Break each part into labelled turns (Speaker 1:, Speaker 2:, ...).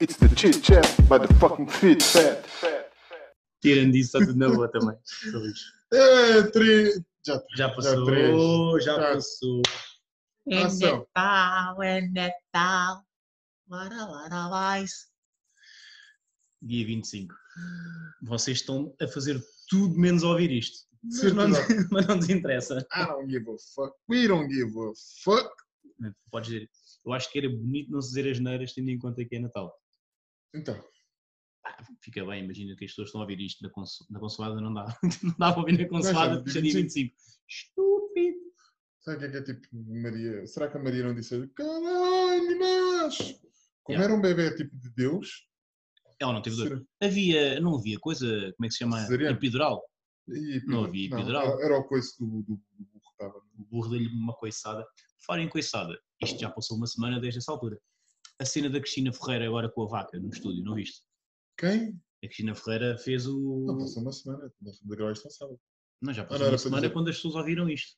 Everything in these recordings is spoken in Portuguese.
Speaker 1: It's the chit chat by the fucking fit fat.
Speaker 2: Tirando disso, está tudo na boa também.
Speaker 3: É, tri... Já,
Speaker 2: Já passou,
Speaker 3: três.
Speaker 2: já,
Speaker 3: Já.
Speaker 2: passou.
Speaker 3: É Ação.
Speaker 2: Natal, é Natal. Lara, lara, vais. Dia 25. Vocês estão a fazer tudo menos ouvir isto. Mas não,
Speaker 3: Certeza.
Speaker 2: mas não nos interessa.
Speaker 3: I don't give a fuck. We don't give a fuck.
Speaker 2: Podes dizer. Eu acho que era bonito não se dizer as neiras tendo em conta que é Natal.
Speaker 3: Então,
Speaker 2: Ah, Fica bem, imagina que as pessoas estão a ouvir isto na, conso na consoada, não dá. Não dá para ouvir na porque é dia 25. Estúpido.
Speaker 3: sabe o que é que é tipo Maria? Será que a Maria não disse caralho, meninas? Como
Speaker 2: Yeah.
Speaker 3: era um bebê tipo de Deus,
Speaker 2: Ela não teve dor.
Speaker 3: será-
Speaker 2: Havia, não havia coisa, como é que se chama?
Speaker 3: Cesariana.
Speaker 2: Epidural.
Speaker 3: e-
Speaker 2: Não havia epidural.
Speaker 3: Era o coice do, do, do burro que estava.
Speaker 2: O burro deu-lhe uma coiçada. Fora em coiçada, isto já passou uma semana desde essa altura. A cena da Cristina Ferreira agora com a vaca no estúdio, não viste?
Speaker 3: Quem?
Speaker 2: A Cristina Ferreira fez o.
Speaker 3: Não, passou uma semana. Nós gravar isto sábado.
Speaker 2: Não, já
Speaker 3: Ah,
Speaker 2: passou
Speaker 3: não, era
Speaker 2: uma semana
Speaker 3: dizer-
Speaker 2: quando as pessoas ouviram isto.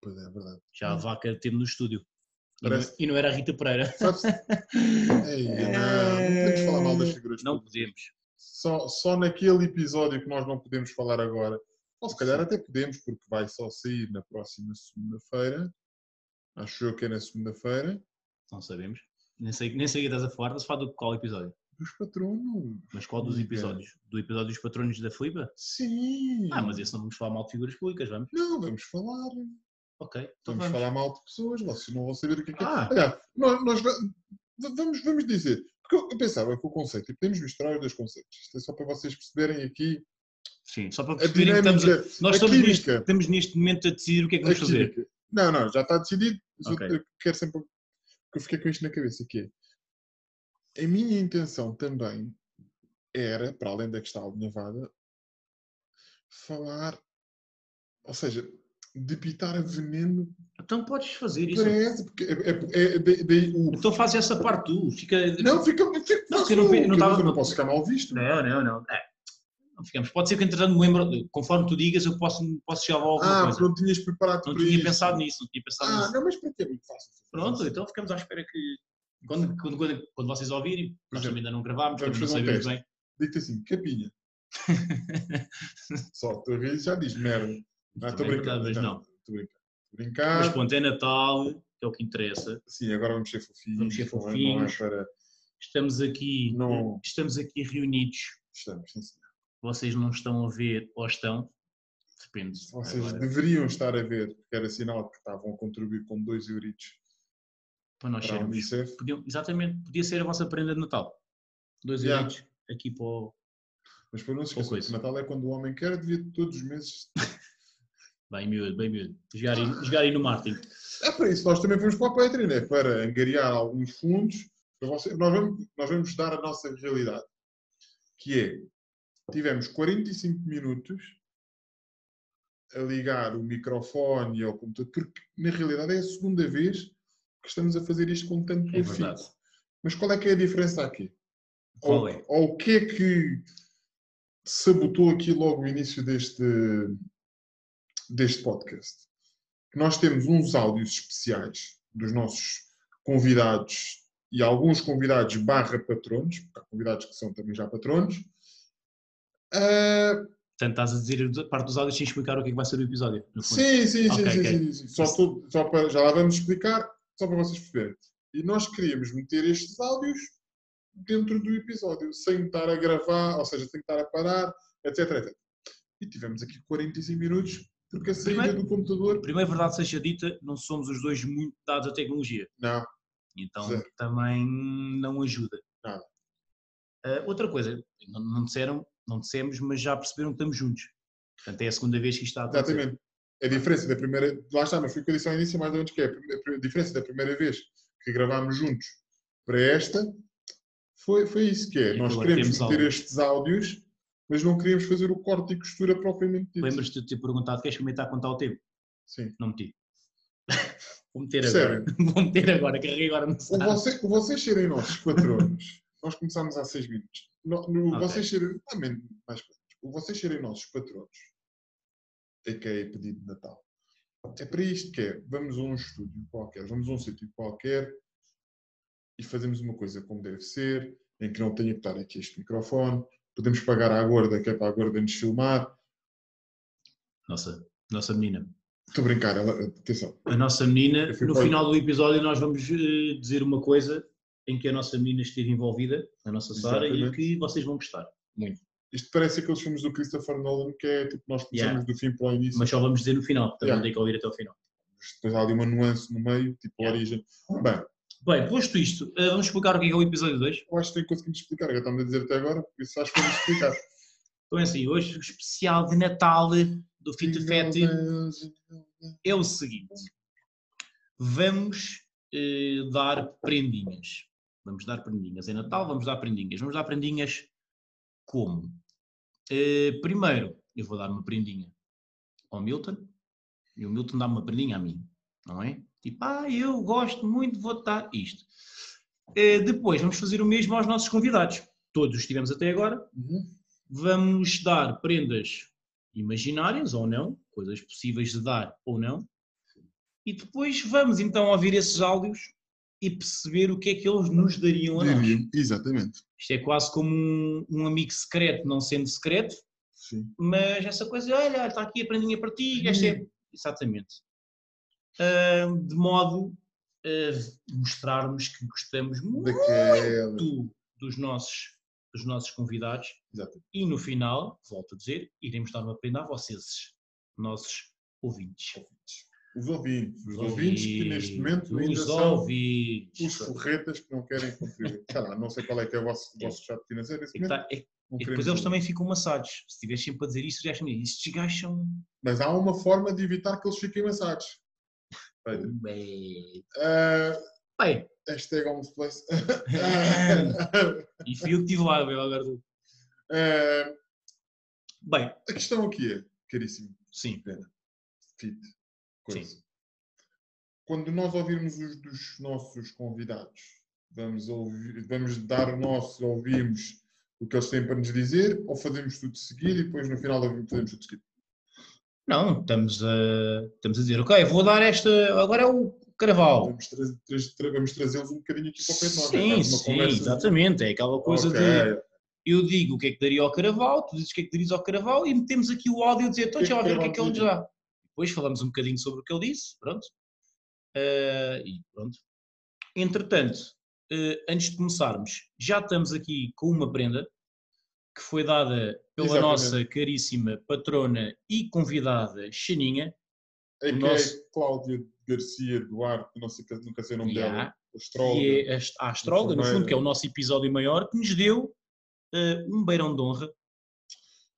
Speaker 3: Pois é, é verdade.
Speaker 2: Já a vaca esteve no estúdio. E não,
Speaker 3: Parece-
Speaker 2: e não era a Rita Pereira.
Speaker 3: Sabes? Ei, não, não podemos falar mal das figuras
Speaker 2: Não podemos.
Speaker 3: só, só naquele episódio que nós não podemos falar agora. Ou se calhar até podemos, porque vai só sair na próxima segunda-feira. Acho eu que é na segunda-feira.
Speaker 2: Não sabemos. Nem sei, nem sei que estás a falar, estás a falar do qual episódio?
Speaker 3: Dos patronos.
Speaker 2: Mas qual dos episódios? Do episódio dos patronos da Flipa?
Speaker 3: Sim.
Speaker 2: Ah, mas esse não vamos falar mal de figuras públicas, vamos?
Speaker 3: Não, vamos falar.
Speaker 2: Ok, então
Speaker 3: Vamos
Speaker 2: vamos.
Speaker 3: falar mal de pessoas. Vocês não vão saber o que é que é.
Speaker 2: Ah.
Speaker 3: Aliás, nós, nós va- va- vamos, vamos dizer. Porque eu- pensava que o conceito, e podemos misturar os dois conceitos. Isto é só para vocês perceberem aqui
Speaker 2: Sim, só para perceberem que estamos a, Nós estamos neste, estamos neste momento a decidir o que é que vamos fazer.
Speaker 3: Não, não, já está decidido. mas eu-
Speaker 2: Ok.
Speaker 3: Eu quero sempre. Que eu fiquei com isto na cabeça, que é. A minha intenção também era, para além da que está alinhavada, falar. Ou seja, debitar a veneno
Speaker 2: Então podes fazer isso.
Speaker 3: para essa. Porque é, é, é, daí o.
Speaker 2: Então faz essa parte tu. Fica...
Speaker 3: Não, fica. fica
Speaker 2: Não, eu não não tava-
Speaker 3: não posso ficar mal visto.
Speaker 2: não, não. não. É. Não ficamos. Pode ser que entretanto me lembro, conforme tu digas, eu posso, posso já alguma
Speaker 3: Ah,
Speaker 2: coisa.
Speaker 3: pronto, tinhas preparado
Speaker 2: Não tinha
Speaker 3: isso.
Speaker 2: pensado nisso, não tinha pensado
Speaker 3: Ah,
Speaker 2: nisso.
Speaker 3: não, mas para ti é muito fácil.
Speaker 2: Pronto, então ficamos à espera que. Quando, quando, quando, quando vocês ouvirem, nós também ainda não gravámos,
Speaker 3: vamos
Speaker 2: não
Speaker 3: fazer um teste.
Speaker 2: bem.
Speaker 3: Digo-te assim, capinha. Só tu a rir já diz merda. Não, estou brincando.
Speaker 2: mas não.
Speaker 3: Estou brincando. Estou
Speaker 2: Mas
Speaker 3: brincar.
Speaker 2: pronto, é Natal, que é o que interessa.
Speaker 3: Sim, agora vamos ser fofinhos.
Speaker 2: Vamos ser
Speaker 3: não é- Não é
Speaker 2: fofinhos.
Speaker 3: para...
Speaker 2: Estamos aqui,
Speaker 3: Não.
Speaker 2: estamos aqui reunidos.
Speaker 3: Estamos, sim, senhor.
Speaker 2: Vocês não estão a ver ou estão? Depende.
Speaker 3: Vocês
Speaker 2: Agora,
Speaker 3: deveriam estar a ver, porque era sinal que estavam a contribuir com 2 euritos
Speaker 2: para nós
Speaker 3: para a
Speaker 2: sermos. Podiam- exatamente, podia ser a vossa prenda de Natal. Dois
Speaker 3: Yeah.
Speaker 2: euritos aqui para o.
Speaker 3: Mas para não se esquecer, Natal é quando o homem quer, devia todos os meses.
Speaker 2: Bem miúdo, bem miúdo. Jogar aí, jogar aí no Martin.
Speaker 3: É para isso, nós também fomos para o Patreon, é para angariar alguns fundos. Para você... nós, vamos, nós vamos dar a nossa realidade, que é, tivemos 45 minutos a ligar o microfone ao computador, porque na realidade é a segunda vez que estamos a fazer isto com tanto
Speaker 2: É verdade.
Speaker 3: Mas qual é que é a diferença aqui?
Speaker 2: Qual
Speaker 3: ou,
Speaker 2: é?
Speaker 3: ou o que é que sabotou aqui logo o início deste, deste podcast? Nós temos uns áudios especiais dos nossos convidados e alguns convidados barra patronos, porque há convidados que são também já patronos. Ah,
Speaker 2: Portanto, estás a dizer a parte dos áudios sem explicar o que é que vai ser o episódio.
Speaker 3: sim, sim, sim,
Speaker 2: Ok,
Speaker 3: sim,
Speaker 2: ok.
Speaker 3: sim, sim. Só, tô- só para, já lá vamos explicar, só para vocês perceberem. E nós queríamos meter estes áudios dentro do episódio, sem estar a gravar, ou seja, sem estar a parar, etc, etc. E tivemos aqui 45 minutos, porque a saída
Speaker 2: Primeiro-
Speaker 3: do computador.
Speaker 2: Primeiro, verdade seja dita, não somos os dois muito dados à tecnologia.
Speaker 3: Não,
Speaker 2: Então
Speaker 3: Zero.
Speaker 2: também não ajuda.
Speaker 3: Nada.
Speaker 2: Ah, outra coisa, não, não disseram, não dissemos, mas já perceberam que estamos juntos. Portanto, é a segunda vez que isto está a acontecer.
Speaker 3: exatamente. A diferença da primeira. Lá está, mas foi o que eu disse ao início, mais ou menos, que é a a diferença da primeira vez que gravámos juntos para esta foi, foi isso que é.
Speaker 2: E
Speaker 3: Nós queremos meter estes áudios, mas não queríamos fazer o corte e costura propriamente dito.
Speaker 2: Lembras-te de ter perguntado, queres experimentar contar o tempo?
Speaker 3: Sim.
Speaker 2: Não meti. Vou meter
Speaker 3: Percebem?
Speaker 2: agora. Vou meter agora, carreguei agora no
Speaker 3: O,
Speaker 2: start.
Speaker 3: você, o vocês serem nossos patronos, nós começámos há seis minutos. No, no,
Speaker 2: Ok.
Speaker 3: Vocês serem. Também mais. O vocês serem nossos patronos, é que é pedido de Natal. É para isto que é. Vamos a um estúdio qualquer, vamos a um sítio qualquer e fazemos uma coisa como deve ser, em que não tenha que estar aqui este microfone, podemos pagar à gorda, que é para a gorda nos filmar.
Speaker 2: Nossa, nossa menina.
Speaker 3: Estou a brincar, ela, atenção.
Speaker 2: A nossa menina, no final do episódio, nós vamos eh, dizer uma coisa em que a nossa menina esteve envolvida, a nossa Sara, e que vocês vão gostar. Muito.
Speaker 3: Isto parece aqueles filmes do Christopher Nolan que é tipo, nós começamos
Speaker 2: Yeah.
Speaker 3: do fim para o início,
Speaker 2: Mas só vamos dizer no final, portanto
Speaker 3: Yeah.
Speaker 2: não tem que ouvir até ao final.
Speaker 3: depois há ali uma nuance no meio, tipo a
Speaker 2: Yeah.
Speaker 3: origem. Bem,
Speaker 2: Bem, posto isto, eh, vamos explicar o que é, que é o episódio 2.
Speaker 3: eu acho que conseguimos explicar, já estamos a dizer até agora, por isso acho que vamos explicar.
Speaker 2: Então é assim, hoje o especial de Natal do Fita Fete é o seguinte. Vamos eh, dar prendinhas. Vamos dar prendinhas. É Natal, vamos dar prendinhas. Vamos dar prendinhas como? Eh, primeiro, eu vou dar uma prendinha ao Milton e o Milton dá uma prendinha a mim, não é? Tipo, ah, eu gosto muito de votar isto. Eh, depois, vamos fazer o mesmo aos nossos convidados. Todos os tivemos até agora.
Speaker 3: Uhum.
Speaker 2: Vamos dar prendas imaginárias ou não, coisas possíveis de dar ou não. E depois vamos então ouvir esses áudios e perceber o que é que eles nos dariam a nós.
Speaker 3: Diriam, Exatamente.
Speaker 2: Isto é quase como um, um amigo secreto, não sendo secreto,
Speaker 3: Sim.
Speaker 2: mas essa coisa, olha, está aqui a prendinha para ti, esta é... Exatamente. Ah, de modo a mostrarmos que gostamos
Speaker 3: Daquela.
Speaker 2: muito dos nossos, dos nossos convidados
Speaker 3: Exato.
Speaker 2: e no final, volto a dizer, iremos dar uma prenda a vocês, nossos ouvintes.
Speaker 3: Os ouvintes. Os ouvintes que neste momento ainda são
Speaker 2: ouvintes.
Speaker 3: os forretas que não querem contribuir. Sei lá, não sei qual é que é o vosso, o vosso estado financeiro. nesse
Speaker 2: É que
Speaker 3: momento,
Speaker 2: tá- é-
Speaker 3: não
Speaker 2: e depois eles também ficam maçados. Se estiveres sempre a dizer isso, já acham estes gajos são.
Speaker 3: Mas há uma forma de evitar que eles fiquem maçados. Olha,
Speaker 2: Bem,
Speaker 3: ah,
Speaker 2: bem,
Speaker 3: hashtag homeless
Speaker 2: e fui eu que estive lá, meu agora.
Speaker 3: Ah,
Speaker 2: Bem,
Speaker 3: a questão aqui é, caríssimo,
Speaker 2: sim,
Speaker 3: fit, coisa. Quando nós ouvirmos os dos nossos convidados, vamos, ouvir, vamos dar o nosso, ouvimos o que eles têm para nos dizer, ou fazemos tudo de seguida e depois no final fazemos tudo de seguida?
Speaker 2: não, estamos a, estamos a dizer, ok, vou dar esta. Agora é o Carnaval.
Speaker 3: Vamos, tra- tra- vamos trazê-los um bocadinho aqui para o pé de nós. é
Speaker 2: Sim,
Speaker 3: uma
Speaker 2: sim, exatamente. É aquela coisa
Speaker 3: Ok.
Speaker 2: de eu digo o que é que daria ao Caraval, tu dizes o que é que darias ao Caraval e metemos aqui o áudio a dizer, então
Speaker 3: é
Speaker 2: já vai ver o que é que ele nos dá. Depois falamos um bocadinho sobre o que ele disse, pronto. Eh, e pronto. Entretanto, eh, antes de começarmos, já estamos aqui com uma prenda que foi dada pela
Speaker 3: Exatamente.
Speaker 2: nossa caríssima patrona e convidada Xaninha.
Speaker 3: É que
Speaker 2: nosso-
Speaker 3: é Cláudia Garcia Duarte, não sei, nunca sei o nome
Speaker 2: Yeah.
Speaker 3: dela, astróloga.
Speaker 2: que é a ast- a astróloga, no fundo, que é o nosso episódio maior, que nos deu eh, um beirão de honra.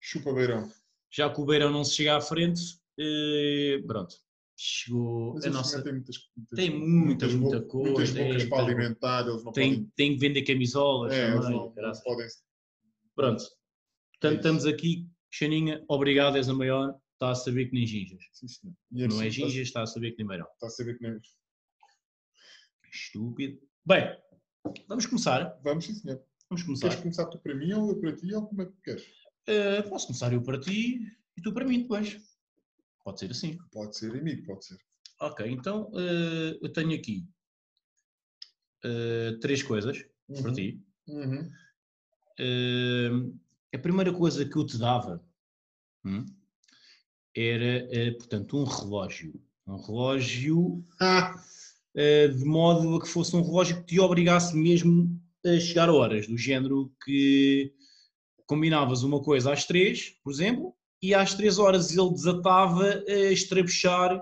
Speaker 3: Chupa Beirão.
Speaker 2: Já que o beirão não se chega à frente, eh, pronto, chegou
Speaker 3: Mas
Speaker 2: a nossa.
Speaker 3: têm muitas, muitas,
Speaker 2: Tem muita,
Speaker 3: bo-
Speaker 2: muita
Speaker 3: Muitas
Speaker 2: coisa,
Speaker 3: bocas
Speaker 2: é,
Speaker 3: para
Speaker 2: tá.
Speaker 3: alimentar, eles não
Speaker 2: Tem,
Speaker 3: podem.
Speaker 2: tem que vender camisolas
Speaker 3: É,
Speaker 2: também.
Speaker 3: não, não podem.
Speaker 2: Pronto,
Speaker 3: É
Speaker 2: portanto,
Speaker 3: isso.
Speaker 2: estamos aqui. Xaninha, obrigado, és a maior. Está a saber que nem ginjas.
Speaker 3: Sim, senhor. E
Speaker 2: Não é
Speaker 3: assim, está-
Speaker 2: ginjas, está a saber que nem beirão.
Speaker 3: Está a saber que nem.
Speaker 2: Estúpido. Bem, vamos começar.
Speaker 3: Vamos, sim, senhor.
Speaker 2: Vamos
Speaker 3: Queres
Speaker 2: começar.
Speaker 3: começar tu para mim ou eu para ti ou como é que queres?
Speaker 2: Eh, posso começar eu para ti e tu para mim depois. Pode ser assim.
Speaker 3: Pode ser amigo, pode ser.
Speaker 2: Ok, então eh, eu tenho aqui eh, três coisas para
Speaker 3: Uhum.
Speaker 2: ti.
Speaker 3: Uhum.
Speaker 2: Eh, a primeira coisa que eu te dava hum, era, portanto, um relógio. Um relógio
Speaker 3: Ah,
Speaker 2: de modo a que fosse um relógio que te obrigasse mesmo a chegar horas, do género que combinavas uma coisa às três, por exemplo, e às três horas ele desatava a estrabuchar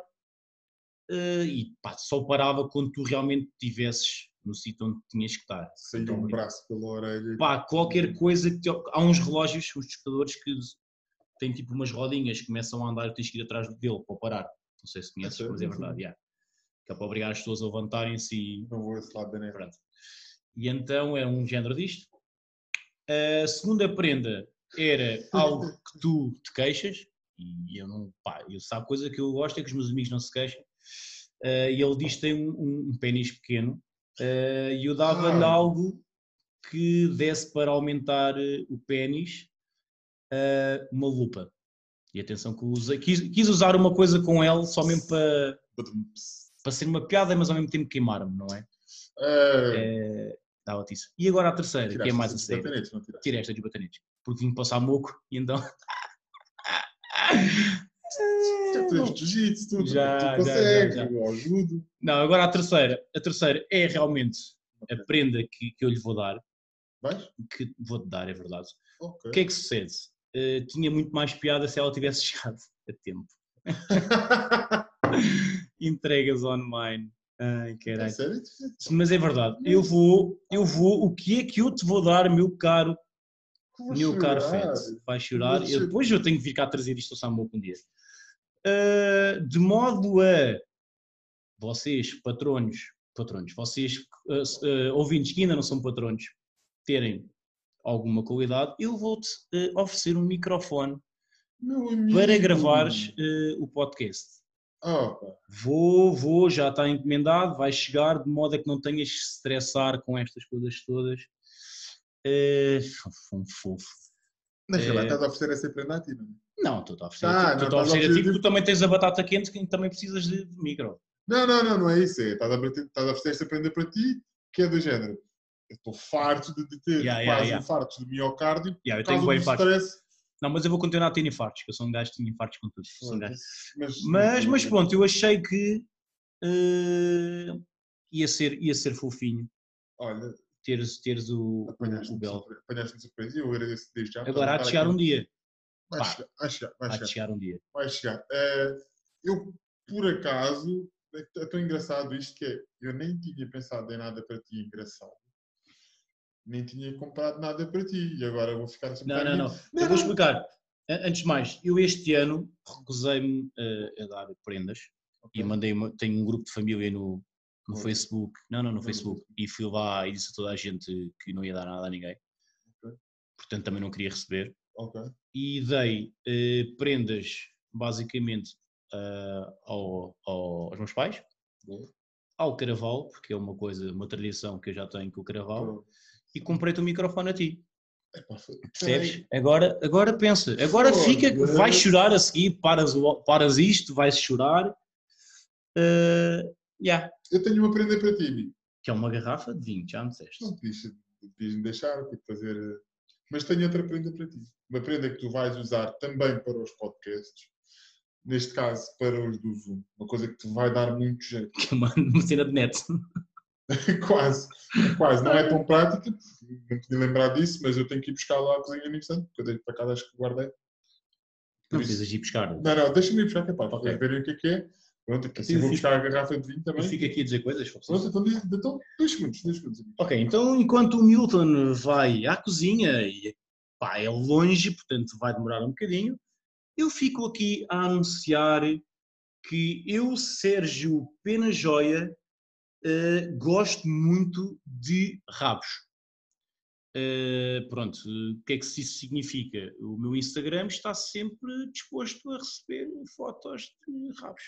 Speaker 2: eh, e pá, só parava quando tu realmente estivesses no sítio onde tinhas que estar.
Speaker 3: saiu
Speaker 2: Então,
Speaker 3: um braço pela orelha.
Speaker 2: Pá, qualquer coisa que há uns relógios, uns despertadores que têm tipo umas rodinhas que começam a andar e tens que ir atrás dele para parar. Não sei se conheces,
Speaker 3: sério?
Speaker 2: mas é verdade, yeah. que é para obrigar as pessoas a levantarem-se e
Speaker 3: Não vou esse lado da neve.
Speaker 2: E então é um género disto. A segunda prenda era algo que tu te queixas, e eu não, pá, eu sabe coisa que eu gosto é que os meus amigos não se queixam. Ah, e ele diz que tem um, um, um pênis pequeno, ah, e eu dava-lhe
Speaker 3: Ah.
Speaker 2: algo que desse para aumentar eh, o pênis, ah, uma lupa. E atenção que eu usei, quis, quis usar uma coisa com ele só mesmo para, para ser uma piada, mas ao mesmo tempo queimar-me, não é?
Speaker 3: É,
Speaker 2: É, dá notícia. E agora a terceira, que é
Speaker 3: tiraste
Speaker 2: mais a sério.
Speaker 3: tiraste?
Speaker 2: Tirei esta dos batanetes. Porque vim passar moco e então.
Speaker 3: Já tens jiu-jitsu, tu,
Speaker 2: Já,
Speaker 3: tu consegues,
Speaker 2: já, já.
Speaker 3: eu ajudo.
Speaker 2: Não, agora a terceira. A terceira é realmente a prenda que, que eu lhe vou dar.
Speaker 3: Vais?
Speaker 2: Que vou-te dar, é verdade.
Speaker 3: Ok.
Speaker 2: O que é que sucede? Eh, tinha muito mais piada se ela tivesse chegado a tempo. Entregas online. Ai,
Speaker 3: É
Speaker 2: caralho.
Speaker 3: sério?
Speaker 2: Mas é verdade. Eu vou, eu vou. O que é que eu te vou dar, meu caro, Caro
Speaker 3: chorar.
Speaker 2: Fed? Vai chorar.
Speaker 3: Vou
Speaker 2: Eu,
Speaker 3: chorar.
Speaker 2: depois eu tenho que vir cá trazer isto ao Samuco um dia. Ah, de modo a vocês, patronos, patronos, vocês, ah, ah, ouvintes que ainda não são patronos, terem alguma qualidade, eu vou-te ah, oferecer um microfone para gravares o podcast.
Speaker 3: Pá.
Speaker 2: Vou, vou, já está encomendado, vai chegar, de modo a que não tenhas que se estressar com estas coisas todas. Fofo, um fofo.
Speaker 3: Mas
Speaker 2: É.
Speaker 3: estás a oferecer essa prenda a ti, não é?
Speaker 2: Não, estou a oferecer
Speaker 3: Ah,
Speaker 2: a ti,
Speaker 3: não,
Speaker 2: a oferecer ti porque tu também tens a batata quente que também precisas de, de micro.
Speaker 3: Não, não, não, não é isso. É, estás, a, bater- estás a oferecer esta prenda para ti, que é do género. Eu estou farto de, de ter
Speaker 2: Yeah, yeah,
Speaker 3: quase
Speaker 2: yeah.
Speaker 3: infartos de miocárdio
Speaker 2: Yeah, eu tenho bem
Speaker 3: stress.
Speaker 2: Não, mas eu vou continuar a ter infartos, que eu sou um gajo que tenho infartos com tudo. Sou um gajo.
Speaker 3: Mas,
Speaker 2: Mas, mas pronto, eu achei que eh, ia, ser, ia ser fofinho
Speaker 3: Olha,
Speaker 2: teres, teres o, o, o
Speaker 3: apanhaste-me surpresa e eu agradeço desde já.
Speaker 2: Agora há de
Speaker 3: a
Speaker 2: chegar um dia.
Speaker 3: Vai
Speaker 2: Pá.
Speaker 3: chegar, vai chegar, vai
Speaker 2: Há de
Speaker 3: chegar.
Speaker 2: chegar um dia.
Speaker 3: Vai chegar. Eh, eu, por acaso, é é tão engraçado isto que é, eu nem tinha pensado em nada para ti engraçado. Nem tinha comprado nada para ti. E agora vou ficar um
Speaker 2: Não, não,
Speaker 3: bocadinho-
Speaker 2: não. Eu vou explicar. A- Antes de mais, eu este ano recusei-me eh, a dar prendas e
Speaker 3: Ok.
Speaker 2: mandei uma, tenho um grupo de família no, no
Speaker 3: Ok.
Speaker 2: Facebook, não, não, no Facebook, e fui lá e disse a toda a gente que não ia dar nada a ninguém. Portanto, também não queria receber. E dei eh, prendas, basicamente, ah, ao- ao- aos meus pais, ao Caraval, porque é uma coisa, uma tradição que eu já tenho com o Caraval, e comprei-te um microfone a ti. Percebes? Agora, agora pensa, agora fica, vais chorar a seguir, paras, o- paras isto, vais chorar. Uh, yeah.
Speaker 3: Eu tenho uma prenda para ti, amigo.
Speaker 2: Que é uma garrafa de vinho, já me disseste.
Speaker 3: Não podias, podias me deixar, tipo, fazer. eh, Mas tenho outra prenda para ti. Uma prenda que tu vais usar também para os podcasts. Neste caso, para os do Zoom. Uma coisa que te vai dar muito jeito.
Speaker 2: Que é uma, uma cena de net.
Speaker 3: quase. Quase. Não é tão prática. Não podia lembrar disso, mas eu tenho que ir buscar lá a cozinha no instante, porque eu dei para cá, acho que guardei.
Speaker 2: Não
Speaker 3: Por isso-
Speaker 2: precisas ir buscar.
Speaker 3: Não, não, deixa-me ir buscar, que é para
Speaker 2: Ok.
Speaker 3: verem o que é que é. Pronto, que assim
Speaker 2: Eu
Speaker 3: vou buscar a garrafa de vinho
Speaker 2: Eu
Speaker 3: também.
Speaker 2: fico aqui a dizer coisas. se
Speaker 3: Pronto, então, então, dois segundos, dois segundos.
Speaker 2: Ok, então enquanto o Milton vai à cozinha e pá, é longe, portanto vai demorar um bocadinho, eu fico aqui a anunciar que eu, Sérgio Pena Joia, eh, gosto muito de rabos. Eh, pronto, o que é que isso significa? O meu Instagram está sempre disposto a receber fotos de rabos.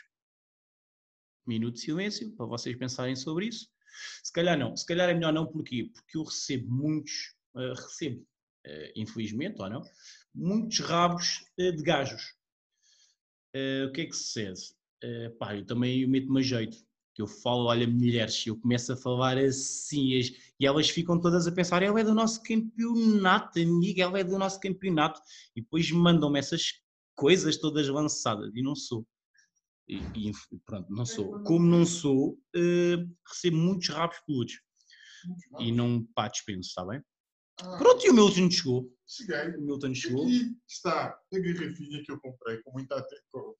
Speaker 2: Minuto de silêncio para vocês pensarem sobre isso. Se calhar não, se calhar é melhor não, porquê? Porque eu recebo muitos, eh, recebo, eh, infelizmente ou não, muitos rabos eh, de gajos. O que é que sucede? Pá, eu também meto-me a jeito. Eu falo, olha, mulheres, eu começo a falar assim, as- e elas ficam todas a pensar, ela é do nosso campeonato, amiga, ela é do nosso campeonato. E depois mandam-me essas coisas todas lançadas, e não sou. E, e, pronto, não sou. Como não sou, eh, recebo muitos rabos peludos. E não, pá, dispenso, está bem?
Speaker 3: Ah,
Speaker 2: Pronto, e o Milton chegou.
Speaker 3: cheguei.
Speaker 2: O Milton chegou.
Speaker 3: Aqui está a garrafinha que eu comprei com muita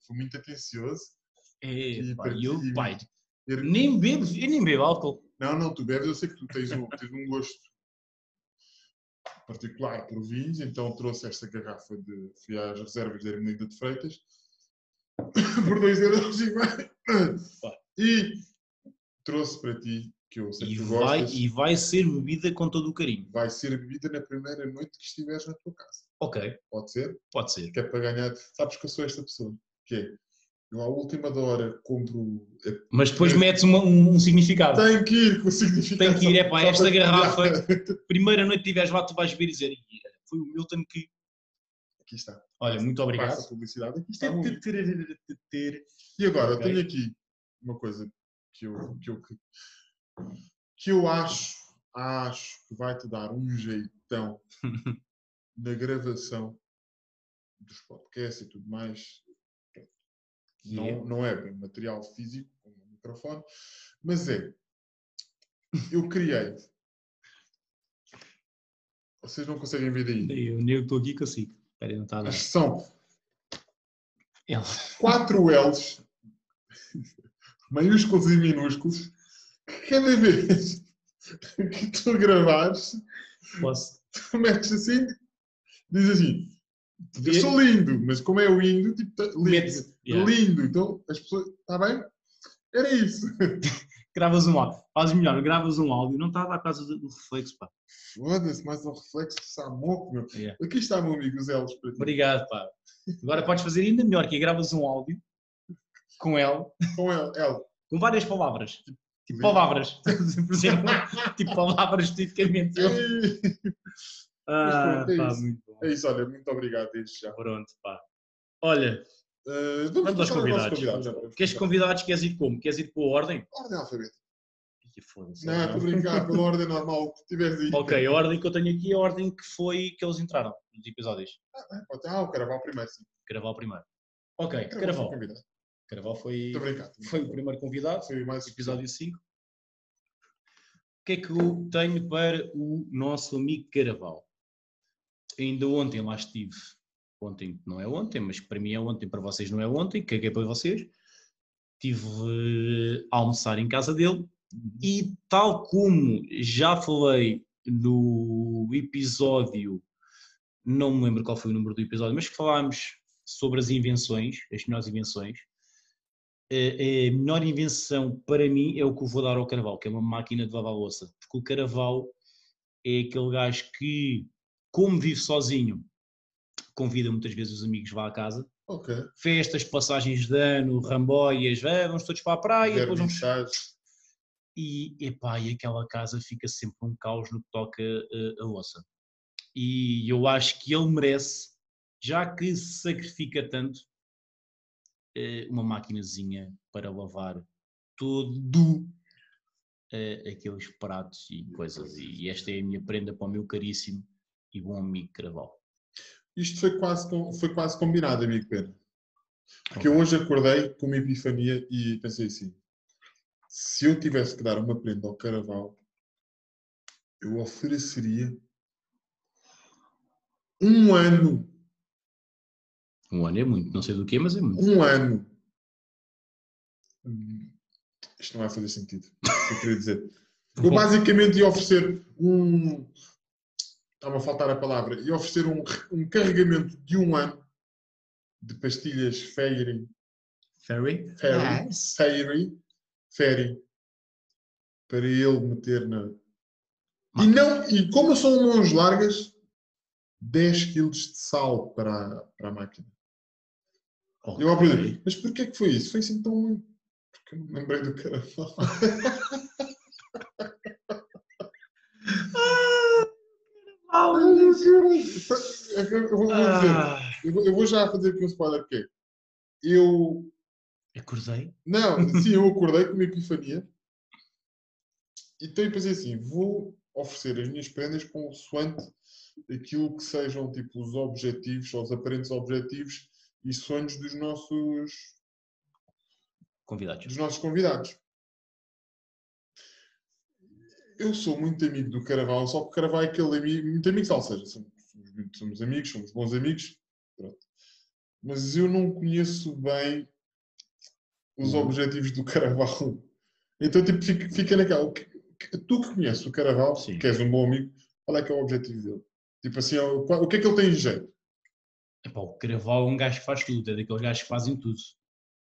Speaker 3: fui muito atencioso.
Speaker 2: É,
Speaker 3: E
Speaker 2: pá, eu, pai,
Speaker 3: Eu-
Speaker 2: nem bebo, eu nem bebo álcool.
Speaker 3: Não, não, tu bebes, eu sei que tu tens um, tens um gosto particular por vinhos, então trouxe esta garrafa de. fui às reservas da Ermelida de Freitas por 2 euros e. E trouxe para ti, que eu sei
Speaker 2: E
Speaker 3: que tu
Speaker 2: vai,
Speaker 3: gostas,
Speaker 2: e vai ser bebida com todo o carinho.
Speaker 3: vai ser bebida na primeira noite que estiveres na tua casa.
Speaker 2: Ok,
Speaker 3: Pode ser?
Speaker 2: pode ser.
Speaker 3: Que é para ganhar. Sabes que eu sou esta pessoa, que é. Eu à última da hora compro.
Speaker 2: Mas depois metes uma- um, um significado.
Speaker 3: Tem que ir com o significado.
Speaker 2: Tem que ir, é pá, esta garrafa. Primeira noite que estiveres lá, tu vais ver e dizer, "Ih, foi o Milton que.
Speaker 3: Aqui está.
Speaker 2: Olha, muito obrigado.
Speaker 3: Passa a publicidade. Aqui está. muito. E agora, eu
Speaker 2: Ok.
Speaker 3: tenho aqui uma coisa que eu, que eu, que eu acho, acho que vai-te dar um jeitão na gravação dos podcasts e tudo mais. Não,
Speaker 2: é?
Speaker 3: não é bem material físico, como o microfone, mas é. Eu criei. Vocês não conseguem ver daí.
Speaker 2: Eu nem estou aqui consigo. Espera aí, não está a dar.
Speaker 3: São
Speaker 2: Ele.
Speaker 3: quatro L's, maiúsculos e minúsculos, que cada vez que tu gravares,
Speaker 2: Posso.
Speaker 3: tu metes assim, diz assim, eu sou lindo, mas como é o lindo, tipo, tá- lindo,
Speaker 2: yeah.
Speaker 3: lindo, então as pessoas, está bem? Era isso.
Speaker 2: Gravas um áudio. Fazes melhor, gravas um áudio. Não está a dar causa do reflexo, pá.
Speaker 3: Foda-se, mais um reflexo de Samoco, meu.
Speaker 2: Yeah.
Speaker 3: Aqui está, meu amigo, os L's para ti.
Speaker 2: Obrigado, pá. Agora podes fazer ainda melhor, que é gravas um áudio com ele,
Speaker 3: Com L, L.
Speaker 2: com várias palavras. Tipo palavras. Por exemplo, tipo palavras tipicamente. Ah,
Speaker 3: pronto, é
Speaker 2: pá,
Speaker 3: isso. É isso, olha, muito obrigado desde já.
Speaker 2: Pronto, pá. Olha,
Speaker 3: Uh,
Speaker 2: vamos aos convidados.
Speaker 3: convidado, já podemos
Speaker 2: Queres convidados? Queres ir como? Queres ir por ordem?
Speaker 3: Ordem alfabética. Não, estou a brincar, pela ordem normal que tiveres aí.
Speaker 2: Ok, a ordem que eu tenho aqui é a ordem que foi que eles entraram nos episódios.
Speaker 3: Ah, o Caraval primeiro, sim.
Speaker 2: Caraval primeiro. Ok,
Speaker 3: Caraval foi
Speaker 2: Caraval.
Speaker 3: convidado.
Speaker 2: Caraval foi, foi o primeiro convidado,
Speaker 3: Foi mais
Speaker 2: episódio 5. O que é que eu tenho para o nosso amigo Caraval? Ainda ontem lá estive. Ontem não é ontem, mas para mim é ontem, para vocês não é ontem, caguei para vocês. Estive eh, a almoçar em casa dele e tal como já falei no episódio, não me lembro qual foi o número do episódio, mas que falámos sobre as invenções, as melhores invenções. A, melhor invenção para mim é o que eu vou dar ao Carnaval, que é uma máquina de lavar louça. Porque o Carnaval é aquele gajo que, como vive sozinho, convida muitas vezes os amigos lá à casa.
Speaker 3: Ok.
Speaker 2: Festas, passagens de ano, ramboias, "Ah, vamos todos para a praia, depois vamos e, epá, e aquela casa fica sempre um caos no que toca eh, a louça. E eu acho que ele merece, já que se sacrifica tanto, eh, uma maquinazinha para lavar todo eh, aqueles pratos e coisas. E esta é a minha prenda para o meu caríssimo e bom amigo Craval.
Speaker 3: Isto foi quase, foi quase combinado, amigo Pedro. Porque eu hoje acordei com uma epifania e pensei assim: se eu tivesse que dar uma prenda ao Caraval, eu ofereceria um ano.
Speaker 2: Um ano é muito, não sei do que, mas é muito.
Speaker 3: Um ano. Isto não vai fazer sentido. Eu queria dizer? Eu basicamente ia oferecer um. Está-me a faltar a palavra. Ia oferecer um, um carregamento de um ano de pastilhas Fairy.
Speaker 2: Ferry?
Speaker 3: Fairy.
Speaker 2: Yes.
Speaker 3: Fairy. Fairy. Para ele meter na. E, não, e como são mãos largas, 10 kg de sal para, a- para a máquina. Eu
Speaker 2: Ok.
Speaker 3: aprendi. Mas porquê que foi isso? Foi assim tão. Porque eu não me lembrei do carnaval. Eu vou- eu vou dizer.
Speaker 2: Ah,
Speaker 3: Eu vou- eu vou já fazer aqui um spoiler que é. Eu.
Speaker 2: acordei.
Speaker 3: Não, sim, eu acordei com uma epifania. Então eu pensei assim: vou oferecer as minhas prendas consoante aquilo que sejam tipo os objetivos, ou os aparentes objetivos e sonhos dos nossos,
Speaker 2: Convidados.
Speaker 3: dos nossos convidados. Eu sou muito amigo do Caraval, só que o Caraval é aquele amigo, muito amigo, ou seja, somos, somos amigos, somos bons amigos, pronto. mas eu não conheço bem os
Speaker 2: Uhum.
Speaker 3: objetivos do Caraval. Então, tipo, fica, fica naquela. que- que- Tu que conheces o Caraval,
Speaker 2: Sim.
Speaker 3: que és um bom amigo, qual é que é o objetivo dele? Tipo assim, o, o que é que ele tem de jeito?
Speaker 2: Epá, o Caraval é um gajo que faz tudo, é daqueles gajos que fazem tudo.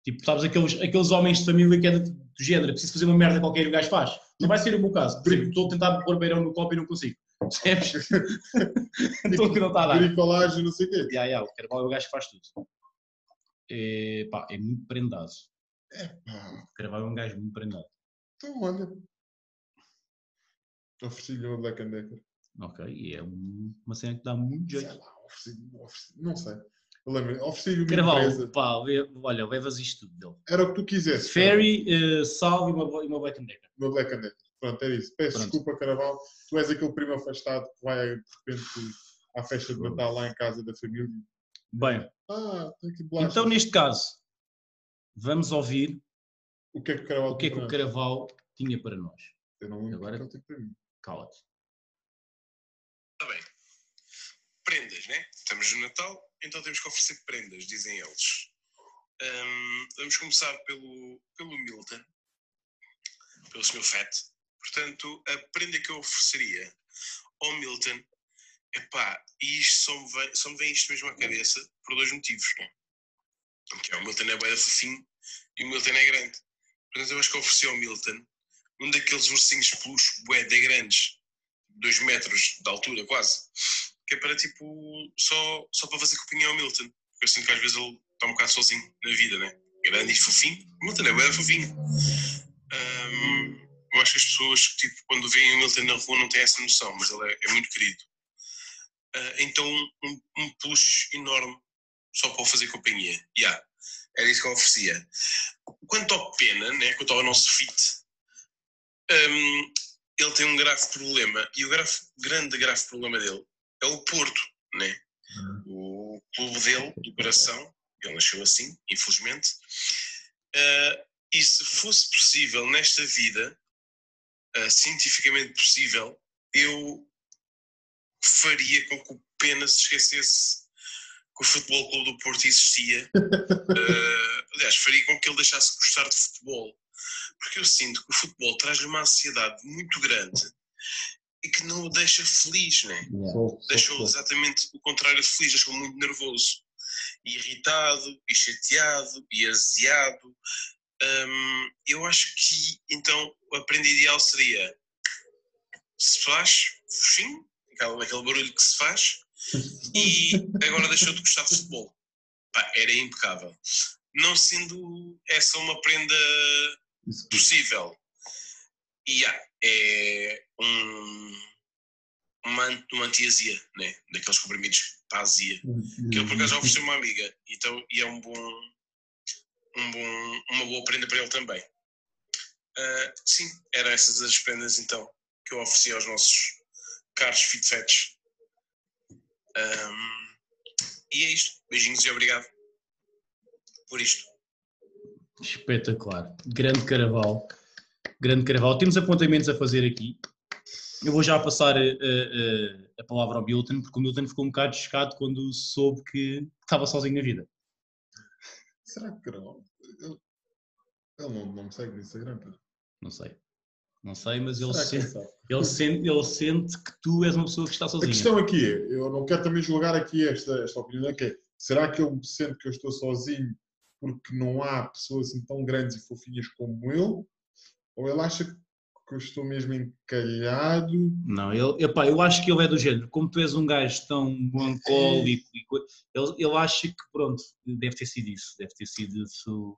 Speaker 2: Tipo, sabes aqueles, aqueles homens de família que é do, do género, é preciso fazer uma merda qualquer e o gajo faz. Não vai ser o meu caso. Por exemplo, estou a tentar pôr beirão no copo e não consigo. Percebes? Estou que não está a dar.
Speaker 3: Bricolagem, não sei o quê.
Speaker 2: Ya, ya, o Caraval é o gajo que faz tudo. É, pá, é muito prendado.
Speaker 3: Pá,
Speaker 2: O Caraval é um gajo muito prendado.
Speaker 3: então, olha. Ofereci-lhe uma Black and Decker.
Speaker 2: Ok, e é um- uma cena que dá muito
Speaker 3: Sei
Speaker 2: jeito.
Speaker 3: lá, ofereci, ofereci, não sei. Eu lembro, ofereci-lhe uma
Speaker 2: Carvalho,
Speaker 3: empresa.
Speaker 2: pá, olha, levas isto tudo dele.
Speaker 3: Era o que tu quisesse.
Speaker 2: Ferry, eh, Salve e uma, uma Black and Decker.
Speaker 3: No Black and Decker. Pronto, é isso. Peço
Speaker 2: Pronto.
Speaker 3: desculpa, Caraval. Tu és aquele primo afastado que vai, de repente, à festa de Natal lá em casa da família.
Speaker 2: Bem,
Speaker 3: Ah,
Speaker 2: então neste caso, vamos ouvir
Speaker 3: O que é que o Caraval
Speaker 2: o que é que o
Speaker 3: para nós?
Speaker 2: Caraval tinha para nós.
Speaker 3: Eu não lembro
Speaker 2: Agora-
Speaker 3: o que é que ele tem para mim.
Speaker 2: Cala-te.
Speaker 4: Está bem. Prendas, né? Estamos no Natal, então temos que oferecer prendas, dizem eles. Hum, vamos começar pelo, pelo Milton, pelo Sr. Fett. Portanto, a prenda que eu ofereceria ao Milton, epá, e isto só me, vem, só me vem isto mesmo à cabeça por dois motivos, né? Que é o Milton é da fofinho e o Milton é grande. Portanto, eu acho que ofereci ao Milton um daqueles ursinhos peluche bué de grandes, 2 metros de altura quase, que é para tipo, só, só para fazer companhia ao Milton. Porque eu sinto que às vezes ele está um bocado sozinho na vida, né? Grande e fofinho. Milton é bem fofinho. Ahm, eu acho que as pessoas, tipo, quando veem o Milton na rua não têm essa noção, mas ele é, é muito querido. Ah, então, um, um peluche enorme só para o fazer companhia. Yeah, era isso que eu oferecia. Quanto ao Pena, né? quanto ao nosso fit, ahm, ele tem um grave problema e o grave, grande grave problema dele é o Porto, né? O clube dele, do coração, ele nasceu assim, infelizmente. Ah, e se fosse possível nesta vida, ah, cientificamente possível, eu faria com que o Pena se esquecesse que o Futebol Clube do Porto existia. Ah, aliás, faria com que ele deixasse de gostar de futebol porque eu sinto que o futebol traz-lhe uma ansiedade muito grande e que não o deixa feliz, né?
Speaker 3: Só-
Speaker 4: Deixou exatamente o contrário de feliz, deixou muito nervoso, e irritado, e chateado, e aziado. Hum, eu acho que então a prenda ideal seria se faz, fofinho, aquele, aquele barulho que se faz, e agora deixou de gostar de futebol. Pá, era impecável. Não sendo essa uma prenda possível. E há, é um, uma, uma antiazia, né? daqueles comprimidos para a azia. Que ele por acaso já ofereceu uma amiga, então, e é um bom, um bom, uma boa prenda para ele também. Ah, sim, eram essas as prendas então que eu ofereci aos nossos caros fitfetes. Ahm, e é isto. Beijinhos e obrigado por isto.
Speaker 2: Espetacular. Grande Caraval. Grande Caraval. Temos apontamentos a fazer aqui. Eu vou já passar eh, eh, a palavra ao Milton, porque o Milton ficou um bocado chocado quando soube que estava sozinho na vida.
Speaker 3: Será que Caraval? Ele, ele não, não me segue no Instagram.
Speaker 2: Não sei. Não sei, mas ele sente, ele, sente, ele sente que tu és uma pessoa que está
Speaker 3: A
Speaker 2: sozinha.
Speaker 3: questão aqui é, eu não quero também julgar aqui esta, esta opinião, que é, será que eu sinto que eu estou sozinho porque não há pessoas assim tão grandes e fofinhas como eu? Ou ele acha que eu estou mesmo encalhado?
Speaker 2: Não, ele, epá, eu acho que ele é do género. Como tu és um gajo tão melancólico, co- ele, ele acha que, pronto, deve ter sido isso. Deve ter sido isso.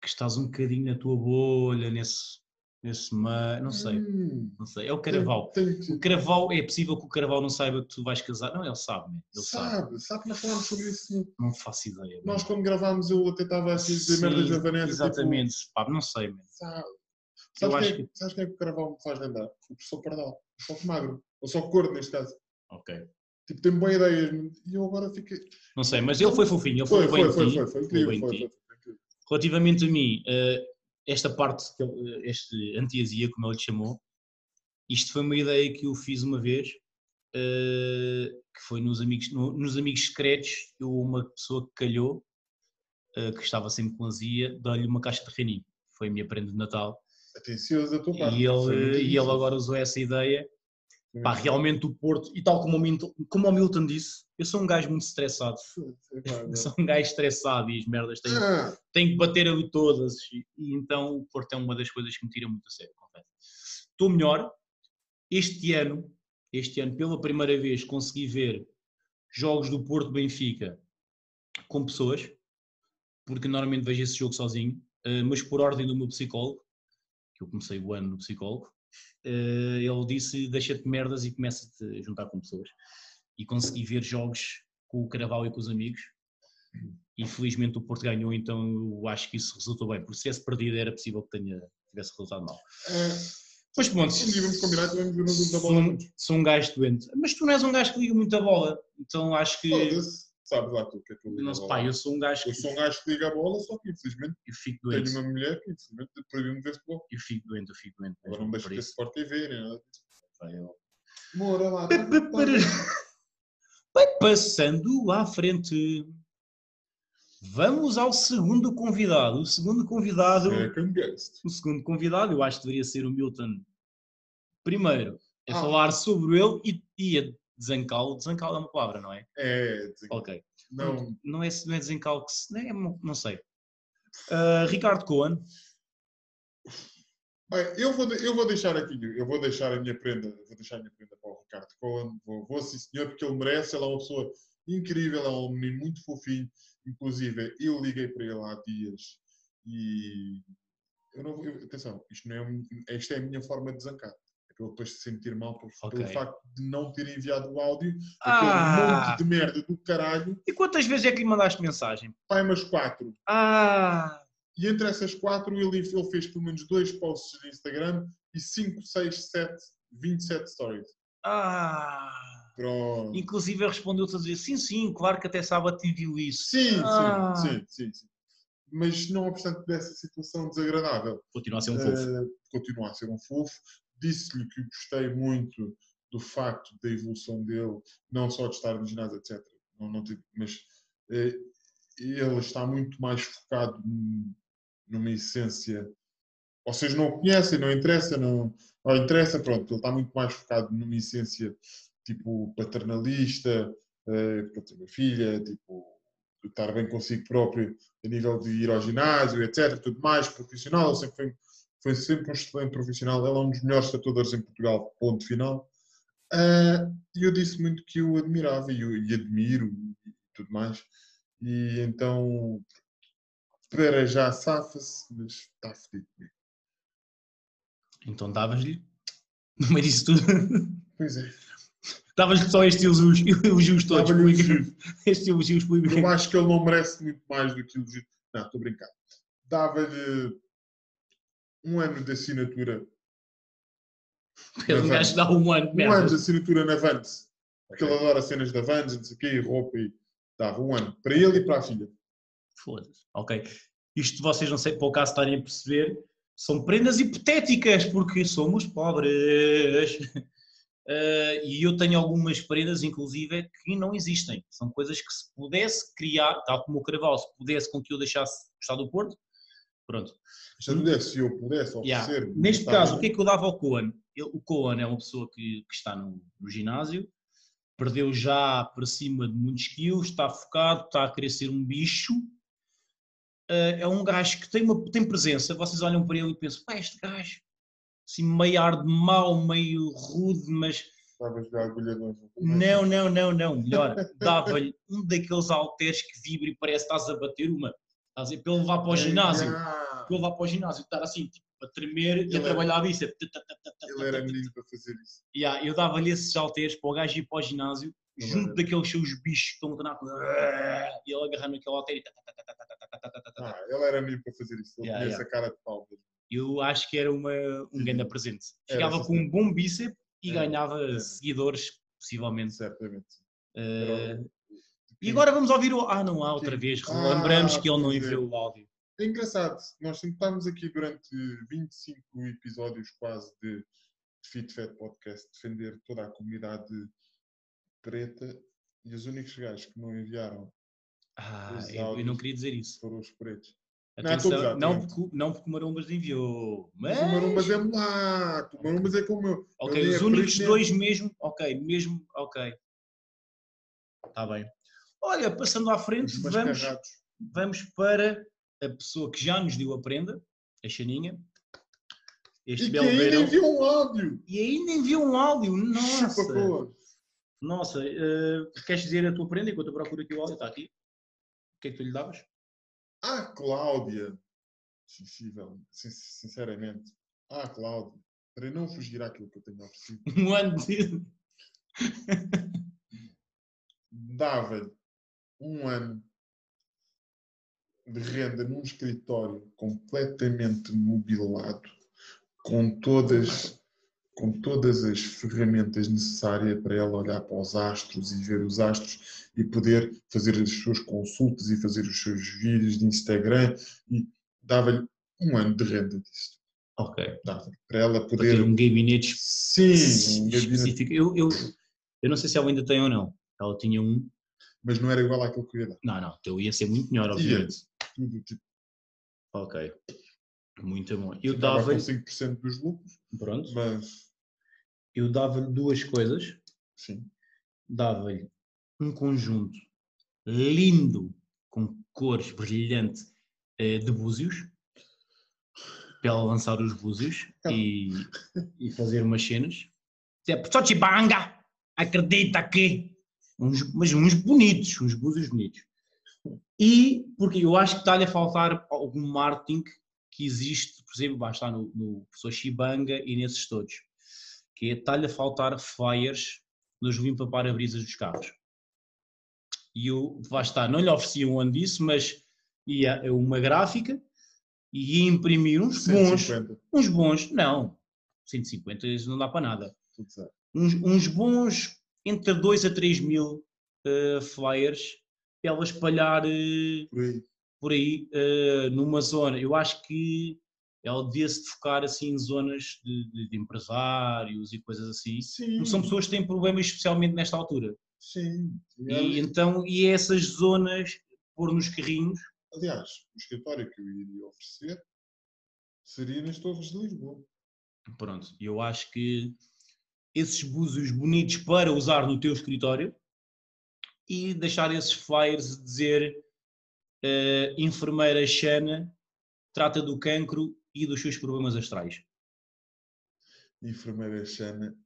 Speaker 2: Que estás um bocadinho na tua bolha, nesse, nesse meio. Não sei,
Speaker 3: Hum,
Speaker 2: não sei. É o
Speaker 3: tem-
Speaker 2: O Caraval, é possível que o Caraval não saiba que tu vais casar. Não, ele sabe, né? ele sabe.
Speaker 3: sabe, sabe que nós falámos sobre isso.
Speaker 2: Não faço ideia.
Speaker 3: Nós quando gravámos eu até estava assim a dizer merdas da Vanessa. tipo,
Speaker 2: Exatamente, pá, não sei, mano.
Speaker 3: sabe,
Speaker 2: Eu
Speaker 3: sabes,
Speaker 2: acho
Speaker 3: quem, é- sabes quem é que o Caraval me faz lembrar? O professor Pardal. O professor Magro. Ou só Corno, neste caso.
Speaker 2: Ok.
Speaker 3: Tipo, tem boas ideias. E eu agora fiquei...
Speaker 2: Não sei, mas ele foi fofinho, ele
Speaker 3: Foi,
Speaker 2: foi, bem
Speaker 3: foi, foi, foi, foi incrível. Foi, foi, foi.
Speaker 2: Relativamente a mim, eh, esta parte, eh, este antiazia, como ele lhe chamou, isto foi uma ideia que eu fiz uma vez, eh, que foi nos amigos, no- nos amigos secretos, eu, uma pessoa que calhou, eh, que estava sempre com azia, dei-lhe uma caixa de reninho. Foi a minha prenda de Natal.
Speaker 3: Atencioso da tua parte.
Speaker 2: E ele, e ele agora usou essa ideia. Pá,
Speaker 3: muito-
Speaker 2: realmente o Porto, e tal como o, Milton, como o Milton disse, eu sou um gajo muito estressado. Eu sou um gajo estressado e as merdas têm,
Speaker 3: Ah,
Speaker 2: tem que bater ali todas. E, e então o Porto é uma das coisas que me tira muito a sério, confesso. Estou melhor. Este ano, este ano, pela primeira vez, consegui ver jogos do Porto Benfica com pessoas, porque normalmente vejo esse jogo sozinho, eh, mas por ordem do meu psicólogo, que eu comecei o ano no psicólogo, ele disse: deixa-te de merdas e começa-te a juntar com pessoas. E consegui ver jogos com o Carnaval e com os amigos. E felizmente o Porto ganhou, então eu acho que isso resultou bem. Porque se tivesse perdido era possível que tenha, tivesse resultado mal.
Speaker 3: É,
Speaker 2: Pois pronto,
Speaker 3: vamos combinar vamos ver no da
Speaker 2: sou,
Speaker 3: bola
Speaker 2: um- sou um gajo doente. Mas tu não és um gajo que liga muito a bola. Então acho que.
Speaker 3: Sabes lá tu o que é que eu ligo
Speaker 2: Não sei, pá, eu sou um gajo que
Speaker 3: Eu sou um gajo que liga a bola, só que infelizmente
Speaker 2: eu fico
Speaker 3: tenho
Speaker 2: doente.
Speaker 3: uma mulher que infelizmente proibiu-me de ver futebol.
Speaker 2: Eu fico doente, eu fico doente.
Speaker 3: Agora não
Speaker 2: mesmo,
Speaker 3: deixo
Speaker 2: isso.
Speaker 3: Sport TV, nem nada disso.
Speaker 2: Pá, eu-
Speaker 3: Mora lá.
Speaker 2: Vai passando à frente. Vamos ao segundo convidado. O segundo convidado, o segundo convidado, eu acho que deveria ser o Milton. Primeiro, a
Speaker 3: Ah.
Speaker 2: falar sobre ele e, e a desancá-lo. Desancá-lo é uma palavra, não é?
Speaker 3: É, dizer-
Speaker 2: Ok.
Speaker 3: não,
Speaker 2: Não é, não é desancá-lo que se. Não, é, não sei. Ah, Ricardo Cohen.
Speaker 3: Bem, eu vou, eu vou deixar aqui, eu vou deixar a minha prenda, vou deixar a minha prenda para o Ricardo Cohen, vou, vou sim senhor, porque ele merece, ele é uma pessoa incrível, é um menino muito fofinho, inclusive eu liguei para ele há dias e eu não, eu- atenção, isto, não é, isto é a minha forma de zancar. É ele depois se sentir mal por, pelo
Speaker 2: Ok.
Speaker 3: facto de não ter enviado o áudio,
Speaker 2: Ah!
Speaker 3: aquele monte de merda do caralho,
Speaker 2: E quantas vezes é que lhe mandaste mensagem?
Speaker 3: pai, mas quatro.
Speaker 2: Ah!
Speaker 3: E entre essas quatro, ele, ele fez pelo menos dois posts no Instagram e 5, 6, 7, 27 stories.
Speaker 2: Ah!
Speaker 3: Pronto.
Speaker 2: Inclusive respondeu-te a dizer sim, sim, claro que até sábado te viu isso.
Speaker 3: Sim,
Speaker 2: Ah.
Speaker 3: sim, sim, sim, sim. Mas não obstante dessa situação desagradável,
Speaker 2: Continua a ser um fofo.
Speaker 3: eh, continua a ser um fofo. Disse-lhe que gostei muito do facto da evolução dele, não só de estar no ginásio, etc. Não, não mas eh, ele está muito mais focado num- numa essência. Vocês não o conhecem, não interessa, não, não interessa, pronto, ele está muito mais focado numa essência tipo paternalista, eh, para ter uma filha, tipo, estar bem consigo próprio a nível de ir ao ginásio, etc. Tudo mais, profissional, ele sempre foi, foi sempre um excelente profissional, ele é um dos melhores tatuadores em Portugal, ponto final. Ah, E eu disse muito que o admirava e, e admiro e tudo mais. E então, para já safa-se, mas está fedido comigo.
Speaker 2: Então davas-lhe, no meio disso tudo,
Speaker 3: Pois é.
Speaker 2: davas-lhe só estes elogios, elogios todos.
Speaker 3: Dava-lhe
Speaker 2: públicos.
Speaker 3: elogio.
Speaker 2: Estes elogios públicos.
Speaker 3: Eu acho que ele não merece muito mais do que elogio. Não, estou a brincar. Dava-lhe um ano de assinatura.
Speaker 2: Um gajo dá um ano
Speaker 3: Um ano de assinatura na Vans. Porque ele adora cenas da Vans, não sei o quê, roupa e dava um ano. Para ele e para a filha.
Speaker 2: Foda-se. Ok. Isto vocês não sei, para o caso estarem a perceber, são prendas hipotéticas, porque somos pobres. Eh, e eu tenho algumas prendas, inclusive, que não existem. São coisas que se pudesse criar, tal como o Carvalho, se pudesse com que eu deixasse gostar do Porto, pronto.
Speaker 3: Se eu pudesse, se eu pudesse
Speaker 2: Yeah.
Speaker 3: oferecer.
Speaker 2: Neste caso, o que é que eu dava ao Coan? Ele- o Coan é uma pessoa que, que está no, no ginásio, perdeu já para cima de muitos quilos, está focado, está a querer ser um bicho. Eh, é um gajo que tem, uma, tem presença. Vocês olham para ele e pensam, pá, este gajo, assim, meio ar de mau, meio rude, mas não, não, não, não. Melhor, dava-lhe um daqueles halteres que vibra e parece que estás a bater uma. Estás a? Para ele levar para o ginásio. Para ele levar para o ginásio, estar assim, tipo, a tremer e a trabalhar era, a bíceps.
Speaker 3: Ele era menino para fazer isso.
Speaker 2: Eu dava-lhe esses halteres para o gajo ir para o ginásio, junto daqueles seus bichos que estão a treinar. E ele agarrando aquele halter e.
Speaker 3: Ele era menino para fazer isso. Ele tinha essa cara de pau.
Speaker 2: Eu acho que era uma, um grande presente. Ficava com um bom bíceps e ganhava seguidores, possivelmente.
Speaker 3: Certamente
Speaker 2: e agora vamos ouvir o. Ah, não há outra
Speaker 3: Sim.
Speaker 2: vez.
Speaker 3: Ah,
Speaker 2: Relembramos que ele não
Speaker 3: pois é.
Speaker 2: enviou o áudio.
Speaker 3: É engraçado, nós estamos aqui durante 25 episódios quase de Fit Fat Podcast defender toda a comunidade preta e os únicos gajos que não enviaram
Speaker 2: Ah, eu, eu não queria dizer isso.
Speaker 3: foram os pretos. Não,
Speaker 2: Atenção, não,
Speaker 3: a
Speaker 2: porque, não porque o Marombas enviou.
Speaker 3: Mas o Marumbas é mulato, o Marumbas é como eu.
Speaker 2: ok,
Speaker 3: Ele nem
Speaker 2: os
Speaker 3: é
Speaker 2: únicos dois mesmo. Ok, mesmo. Ok. Está bem. Olha, passando à frente,
Speaker 3: Os
Speaker 2: vamos, vamos para a pessoa que já nos deu a prenda, a Xaninha. Este
Speaker 3: E que
Speaker 2: belo
Speaker 3: ainda
Speaker 2: verão.
Speaker 3: enviou um áudio.
Speaker 2: E ainda enviou um áudio. Nossa! Nossa, eh, queres dizer a tua prenda enquanto eu procuro aqui o áudio? Está aqui. O que é que tu lhe davas?
Speaker 3: Ah, Cláudia. Sensível, sin- sinceramente. Ah, Cláudia. Para não fugir àquilo que eu tenho oferecido.
Speaker 2: Um ano de.
Speaker 3: dava-lhe um ano de renda num escritório completamente mobilado, com todas, com todas as ferramentas necessárias para ela olhar para os astros e ver os astros e poder fazer as suas consultas e fazer os seus vídeos de Instagram e dava-lhe um ano de renda disso.
Speaker 2: Ok.
Speaker 3: Dava para ela
Speaker 2: Para ter
Speaker 3: poder.
Speaker 2: um gabinete
Speaker 3: Sim, um gabinete,
Speaker 2: específico. Eu, eu, eu não sei se ela ainda tem ou não. Ela tinha um.
Speaker 3: Mas não era igual àquilo que eu ia dar.
Speaker 2: Não, não. Então ia ser muito melhor,
Speaker 3: Ia.
Speaker 2: obviamente.
Speaker 3: Tudo tipo,
Speaker 2: Ok. Muito bom. Eu
Speaker 3: com
Speaker 2: dava-lhe.
Speaker 3: 5% dos lucros,
Speaker 2: Pronto.
Speaker 3: mas
Speaker 2: Eu dava-lhe duas coisas.
Speaker 3: sim.
Speaker 2: Dava-lhe um conjunto lindo, com cores brilhantes, eh, de búzios. Para ela lançar os búzios e, e fazer umas cenas. Tipo, Xochibanga! Acredita que. Uns, mas uns bonitos, uns búzios bonitos. E porque eu acho que está-lhe a faltar algum marketing que existe, por exemplo, vai estar no, no professor Shibanga e nesses todos, que é está-lhe a faltar flyers nos limpa para-brisas dos carros. E eu, vai estar, não lhe oferecia um ano disso, mas ia a uma gráfica e ia imprimir uns bons,
Speaker 3: 150,
Speaker 2: uns bons, não, 150 isso não dá para nada. Uns, uns bons entre 2 a 3 mil eh, flyers para ela espalhar eh,
Speaker 3: Por aí.
Speaker 2: por aí eh, numa zona. Eu acho que ela devia-se focar assim em zonas de, de- de empresários e coisas assim.
Speaker 3: Sim,
Speaker 2: Porque São pessoas que têm problemas especialmente nesta altura.
Speaker 3: sim.
Speaker 2: E então, e essas zonas, pôr nos carrinhos,
Speaker 3: Aliás, o escritório que eu iria oferecer seria nas Torres de Lisboa.
Speaker 2: pronto, eu acho que esses búzios bonitos para usar no teu escritório e deixar esses flyers a dizer eh, enfermeira Xana trata do cancro e dos seus problemas astrais.
Speaker 3: Enfermeira Xana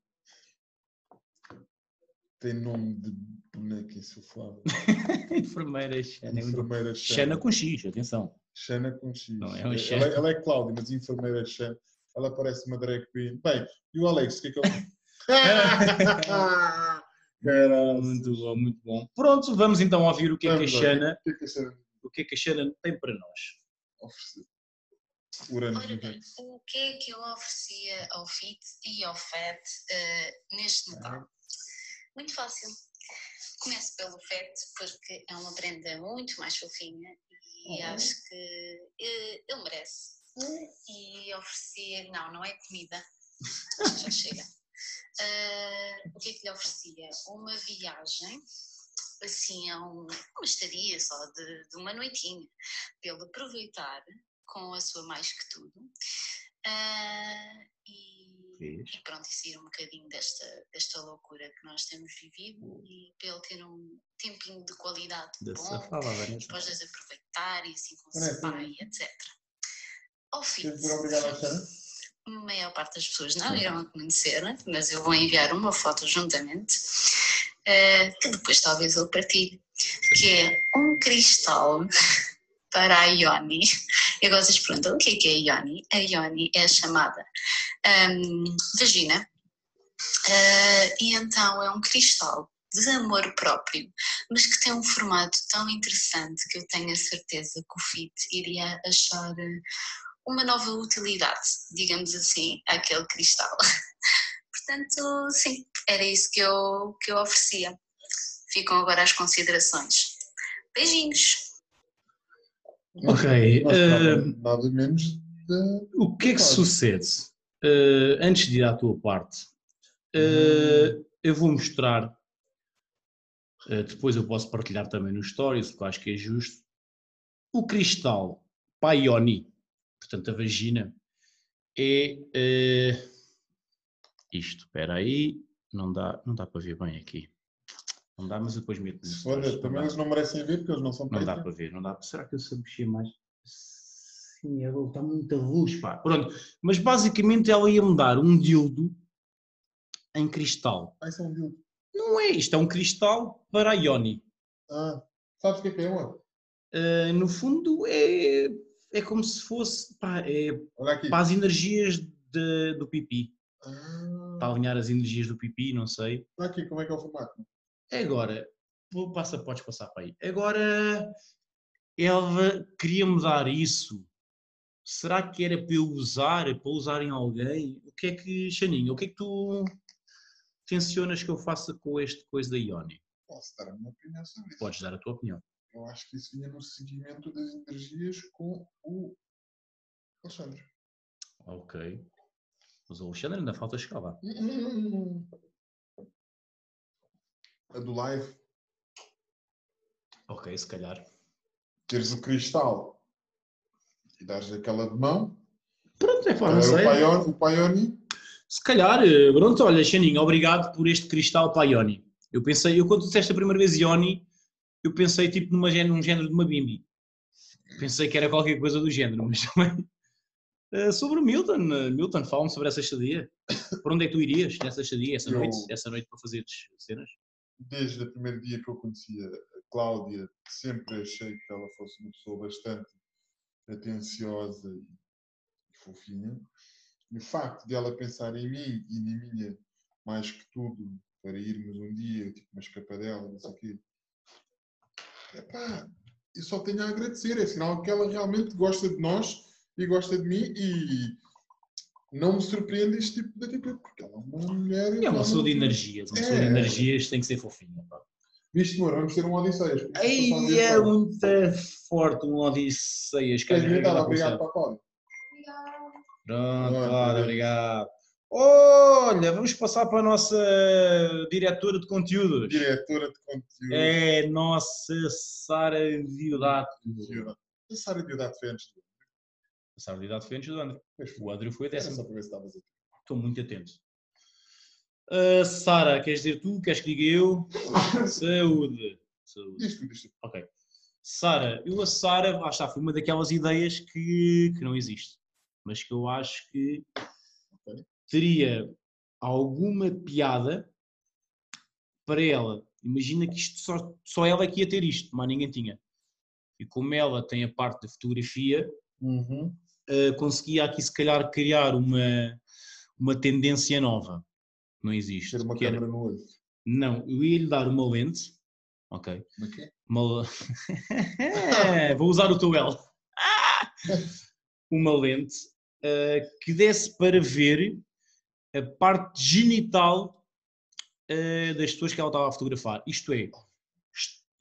Speaker 3: tem nome de boneca insuflável.
Speaker 2: enfermeira Xana. é.
Speaker 3: Enfermeira
Speaker 2: Xana
Speaker 3: Xana.
Speaker 2: com X, atenção.
Speaker 3: Xana com X.
Speaker 2: Não, é um
Speaker 3: ela,
Speaker 2: Xana.
Speaker 3: ela é Cláudia, mas enfermeira Xana. Ela parece uma drag queen. Bem, e o Alex, o que é que ele. Caralho.
Speaker 2: Muito bom, muito bom. Pronto, vamos então ouvir o que é que a
Speaker 3: Vamos lá.
Speaker 2: Xana,
Speaker 3: O que é que a Xana
Speaker 2: o que é que a Xana tem para nós.
Speaker 3: Urano
Speaker 5: Ora bem, o que é que eu oferecia ao FIT e ao FET eh, neste Natal? Muito fácil. Começo pelo FET porque é uma prenda muito mais fofinha e
Speaker 3: Uhum.
Speaker 5: acho que eh, ele merece. E oferecia, não, não é comida, já chega. Eh, o que é que lhe oferecia? Uma viagem, assim, a um- uma estadia só de, de uma noitinha, para ele aproveitar com a sua mais que tudo. Ah, e, e pronto, e sair um bocadinho desta, desta loucura que nós temos vivido e para ele ter um tempinho de qualidade bom, depois de aproveitar e assim com o
Speaker 3: Olha,
Speaker 5: seu pai, etc. Ao fim, A maior parte das pessoas não irão conhecer, mas eu vou enviar uma foto juntamente, eh, que depois talvez eu partilhe, que é um cristal para a Ioni. E agora vocês perguntam, o que é que é a Ioni? A Ioni é a chamada hum, vagina, Eh, e então é um cristal de amor próprio, mas que tem um formato tão interessante que eu tenho a certeza que o FIT iria achar eh, uma nova utilidade, digamos assim, àquele cristal. Portanto, sim, era isso que eu, que eu oferecia. Ficam agora as considerações. Beijinhos!
Speaker 2: Ok,
Speaker 3: nada menos da.
Speaker 2: O que é que
Speaker 3: Pode.
Speaker 2: sucede? Eh, antes de ir à tua parte, eh, eu vou mostrar, depois eu posso partilhar também no Stories, porque eu acho que é justo, o cristal Paioni, portanto a vagina, é eh, isto. Espera aí, não dá, não dá para ver bem aqui. Não dá, mas depois meto Stories.
Speaker 3: for,
Speaker 2: Não
Speaker 3: também eles não merecem ver porque eles não são
Speaker 2: Não dá para ver, não dá. Será que eu sei mexer mais? Sim, está muita luz, pá. Pronto, mas basicamente ela ia-me dar um dildo em cristal.
Speaker 3: Ah, isso é um dildo.
Speaker 2: Não é, isto é um cristal para a Ioni.
Speaker 3: Ah, sabes o que é que é, mano?
Speaker 2: Ah, no fundo é, é como se fosse pá, é para as energias de- do pipi.
Speaker 3: Ah,
Speaker 2: Para alinhar as energias do pipi, não sei.
Speaker 3: aqui como é que é o formato.
Speaker 2: É agora, passa, podes passar para aí. Agora, ela queria mudar isso. Será que era para eu usar, para usar em alguém? O que é que, Xaninho, o que é que tu tensionas que eu faça com este coisa da Ioni?
Speaker 3: Posso dar a minha opinião sobre isso.
Speaker 2: Podes dar a tua opinião.
Speaker 3: Eu acho que isso vinha no seguimento das energias com o Alexandre.
Speaker 2: Ok. Mas o Alexandre ainda falta chegar lá.
Speaker 3: Hum, A do live,
Speaker 2: Ok, se calhar.
Speaker 3: teres o cristal e dares aquela de mão.
Speaker 2: Pronto, é pá,
Speaker 3: Era
Speaker 2: não
Speaker 3: o
Speaker 2: sei.
Speaker 3: Paion- o Paioni.
Speaker 2: Se calhar, eh, pronto, olha, Xaninho, obrigado por este cristal para a Ioni. Eu pensei, eu quando disseste a primeira vez Ioni, eu pensei tipo numa, gé- num género de uma bimbi. Pensei que era qualquer coisa do género, mas também. Eh, sobre o Milton, eh, Milton, fala-me sobre essa estadia. Por onde é que tu irias nessa estadia, essa
Speaker 3: Eu-
Speaker 2: noite, essa noite para fazer cenas?
Speaker 3: Desde o primeiro dia que eu conhecia a Cláudia, sempre achei que ela fosse uma pessoa bastante atenciosa e fofinha. E o facto de ela pensar em mim e na minha, mais que tudo, para irmos um dia, tipo uma escapadela, não sei o quê. Epá, eu só tenho a agradecer. É sinal que ela realmente gosta de nós e gosta de mim e não me surpreende este tipo de atitude, porque ela é uma mulher.
Speaker 2: É uma pessoa de energias, uma pessoa de
Speaker 3: É.
Speaker 2: energias tem que ser fofinha. pá.
Speaker 3: Viste, amor, vamos ter um Odisseias.
Speaker 2: Ei, é muito forte um Odisseias.
Speaker 3: Queres
Speaker 2: lá
Speaker 3: Obrigado
Speaker 2: começar.
Speaker 3: para a Cláudia.
Speaker 2: Pronto,
Speaker 3: é.
Speaker 2: obrigado. Olha, vamos passar para a nossa diretora de conteúdos.
Speaker 3: Diretora de conteúdo.
Speaker 2: É nossa Sara Diodato.
Speaker 3: A Sara Diodato foi antes do
Speaker 2: A Sara Diodato foi antes do André. O André foi a
Speaker 3: Era
Speaker 2: décima.
Speaker 3: só para ver se estavas a
Speaker 2: Estou muito atento. Ah, Sara, queres dizer tu? Queres que diga eu? Saúde. Saúde.
Speaker 3: Diz.
Speaker 2: Ok. Sara, eu a Sara, lá está, foi uma daquelas ideias que, que não existe, mas que eu acho que. Teria alguma piada para ela. Imagina que isto só, só ela é que ia ter isto, mas ninguém tinha. E como ela tem a parte da fotografia, eh, conseguia aqui se calhar criar uma, uma tendência nova. Não existe.
Speaker 3: Ter uma câmera no olho.
Speaker 2: Não, eu ia lhe dar uma lente, ok,
Speaker 3: é?
Speaker 2: uma... Vou usar o teu L. Uma lente eh, que desse para ver a parte genital eh, das pessoas que ela estava a fotografar. Isto é,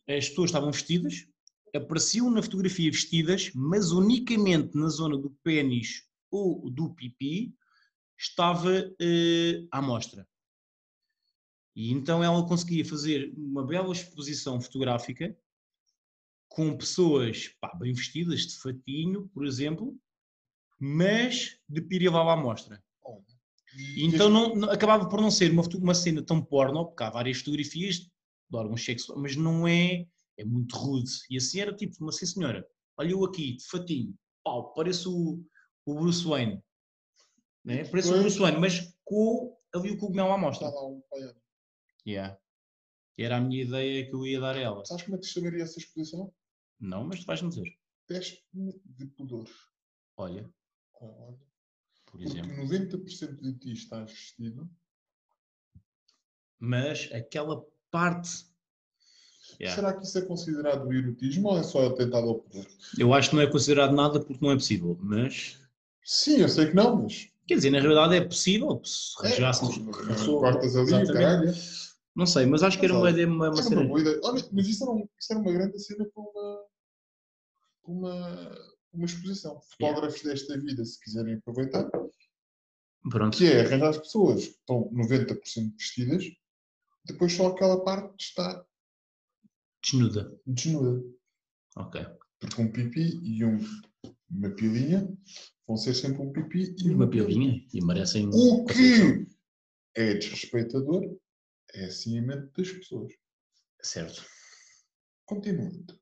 Speaker 2: as pessoas estavam vestidas, apareciam na fotografia vestidas, mas unicamente na zona do pênis ou do pipi estava eh, à mostra. E então ela conseguia fazer uma bela exposição fotográfica com pessoas pá, bem vestidas, de fatinho, por exemplo, mas de pirilau à mostra. E então não, acabava por não ser uma, uma cena tão porno, porque há várias fotografias de órgãos sexuais, mas não é, é muito rude. E assim era tipo, uma sim senhora, olha eu aqui, de fatinho, pau, parece o, o Bruce Wayne. Né? Parece o
Speaker 3: Pois.
Speaker 2: Bruce Wayne, mas com ali o cogumelo à mostra.
Speaker 3: Está lá um.
Speaker 2: Yeah. Era a minha ideia que eu ia dar a ela.
Speaker 3: Sabes como é que se chamaria essa exposição?
Speaker 2: Não, mas tu vais-me dizer.
Speaker 3: Teste-me de pudor.
Speaker 2: Olha,
Speaker 3: Olha,
Speaker 2: por
Speaker 3: porque
Speaker 2: exemplo.
Speaker 3: 90% de ti estás vestido.
Speaker 2: Mas aquela parte. Yeah.
Speaker 3: Será que isso é considerado erotismo ou é só atentado ao pudor?
Speaker 2: Eu acho que não é considerado nada porque não é possível. Mas.
Speaker 3: Sim, eu sei que não, mas.
Speaker 2: Quer dizer, na realidade é possível. Se
Speaker 3: É,
Speaker 2: rasgássemos.
Speaker 3: cortas ali,
Speaker 2: Exatamente.
Speaker 3: caralho.
Speaker 2: Não sei, mas acho que era uma, uma, uma cena.
Speaker 3: uma boa ideia. Olha, mas isso era, um- isso era uma grande cena para uma, uma, uma exposição. Fotógrafos desta vida, se quiserem aproveitar,
Speaker 2: Pronto.
Speaker 3: que é arranjar as pessoas que estão 90% vestidas, depois só aquela parte está
Speaker 2: Desnuda.
Speaker 3: desnuda.
Speaker 2: Ok.
Speaker 3: Porque um pipi e um- uma pilinha vão ser sempre um pipi e
Speaker 2: E uma pilinha. E merecem.
Speaker 3: O que é desrespeitador é assim a mente das pessoas.
Speaker 2: Certo.
Speaker 3: Continuando.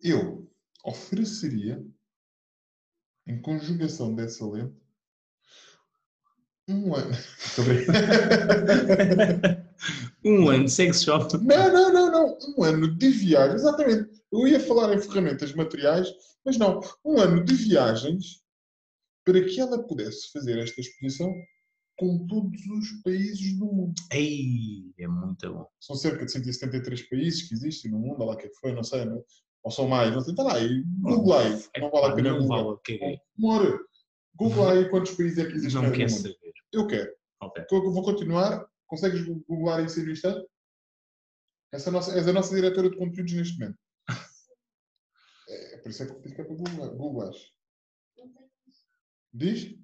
Speaker 3: Eu ofereceria, em conjugação dessa lente, um ano. A
Speaker 2: um ano de sex shop.
Speaker 3: não, não, não, não. Um ano de viagem. Exatamente. Eu ia falar em ferramentas materiais, mas não. Um ano de viagens para que ela pudesse fazer esta exposição com todos os países do mundo.
Speaker 2: Ei, é muito bom.
Speaker 3: São cerca de 173 países que existem no mundo, olha lá que é que foi, não sei, não- ou são mais, não sei, está lá, e Google aí, não vale a pena
Speaker 2: Não
Speaker 3: Google.
Speaker 2: vale, caguei.
Speaker 3: Amor, Google aí quantos países é que existem no mundo.
Speaker 2: saber.
Speaker 3: Eu quero.
Speaker 2: Ok.
Speaker 3: Eu vou continuar. Consegues googlar isso aí no instante? Essa é a nossa, és a nossa diretora de conteúdos neste momento. É, por isso é que eu digo que é para googlar. googlares. Diz?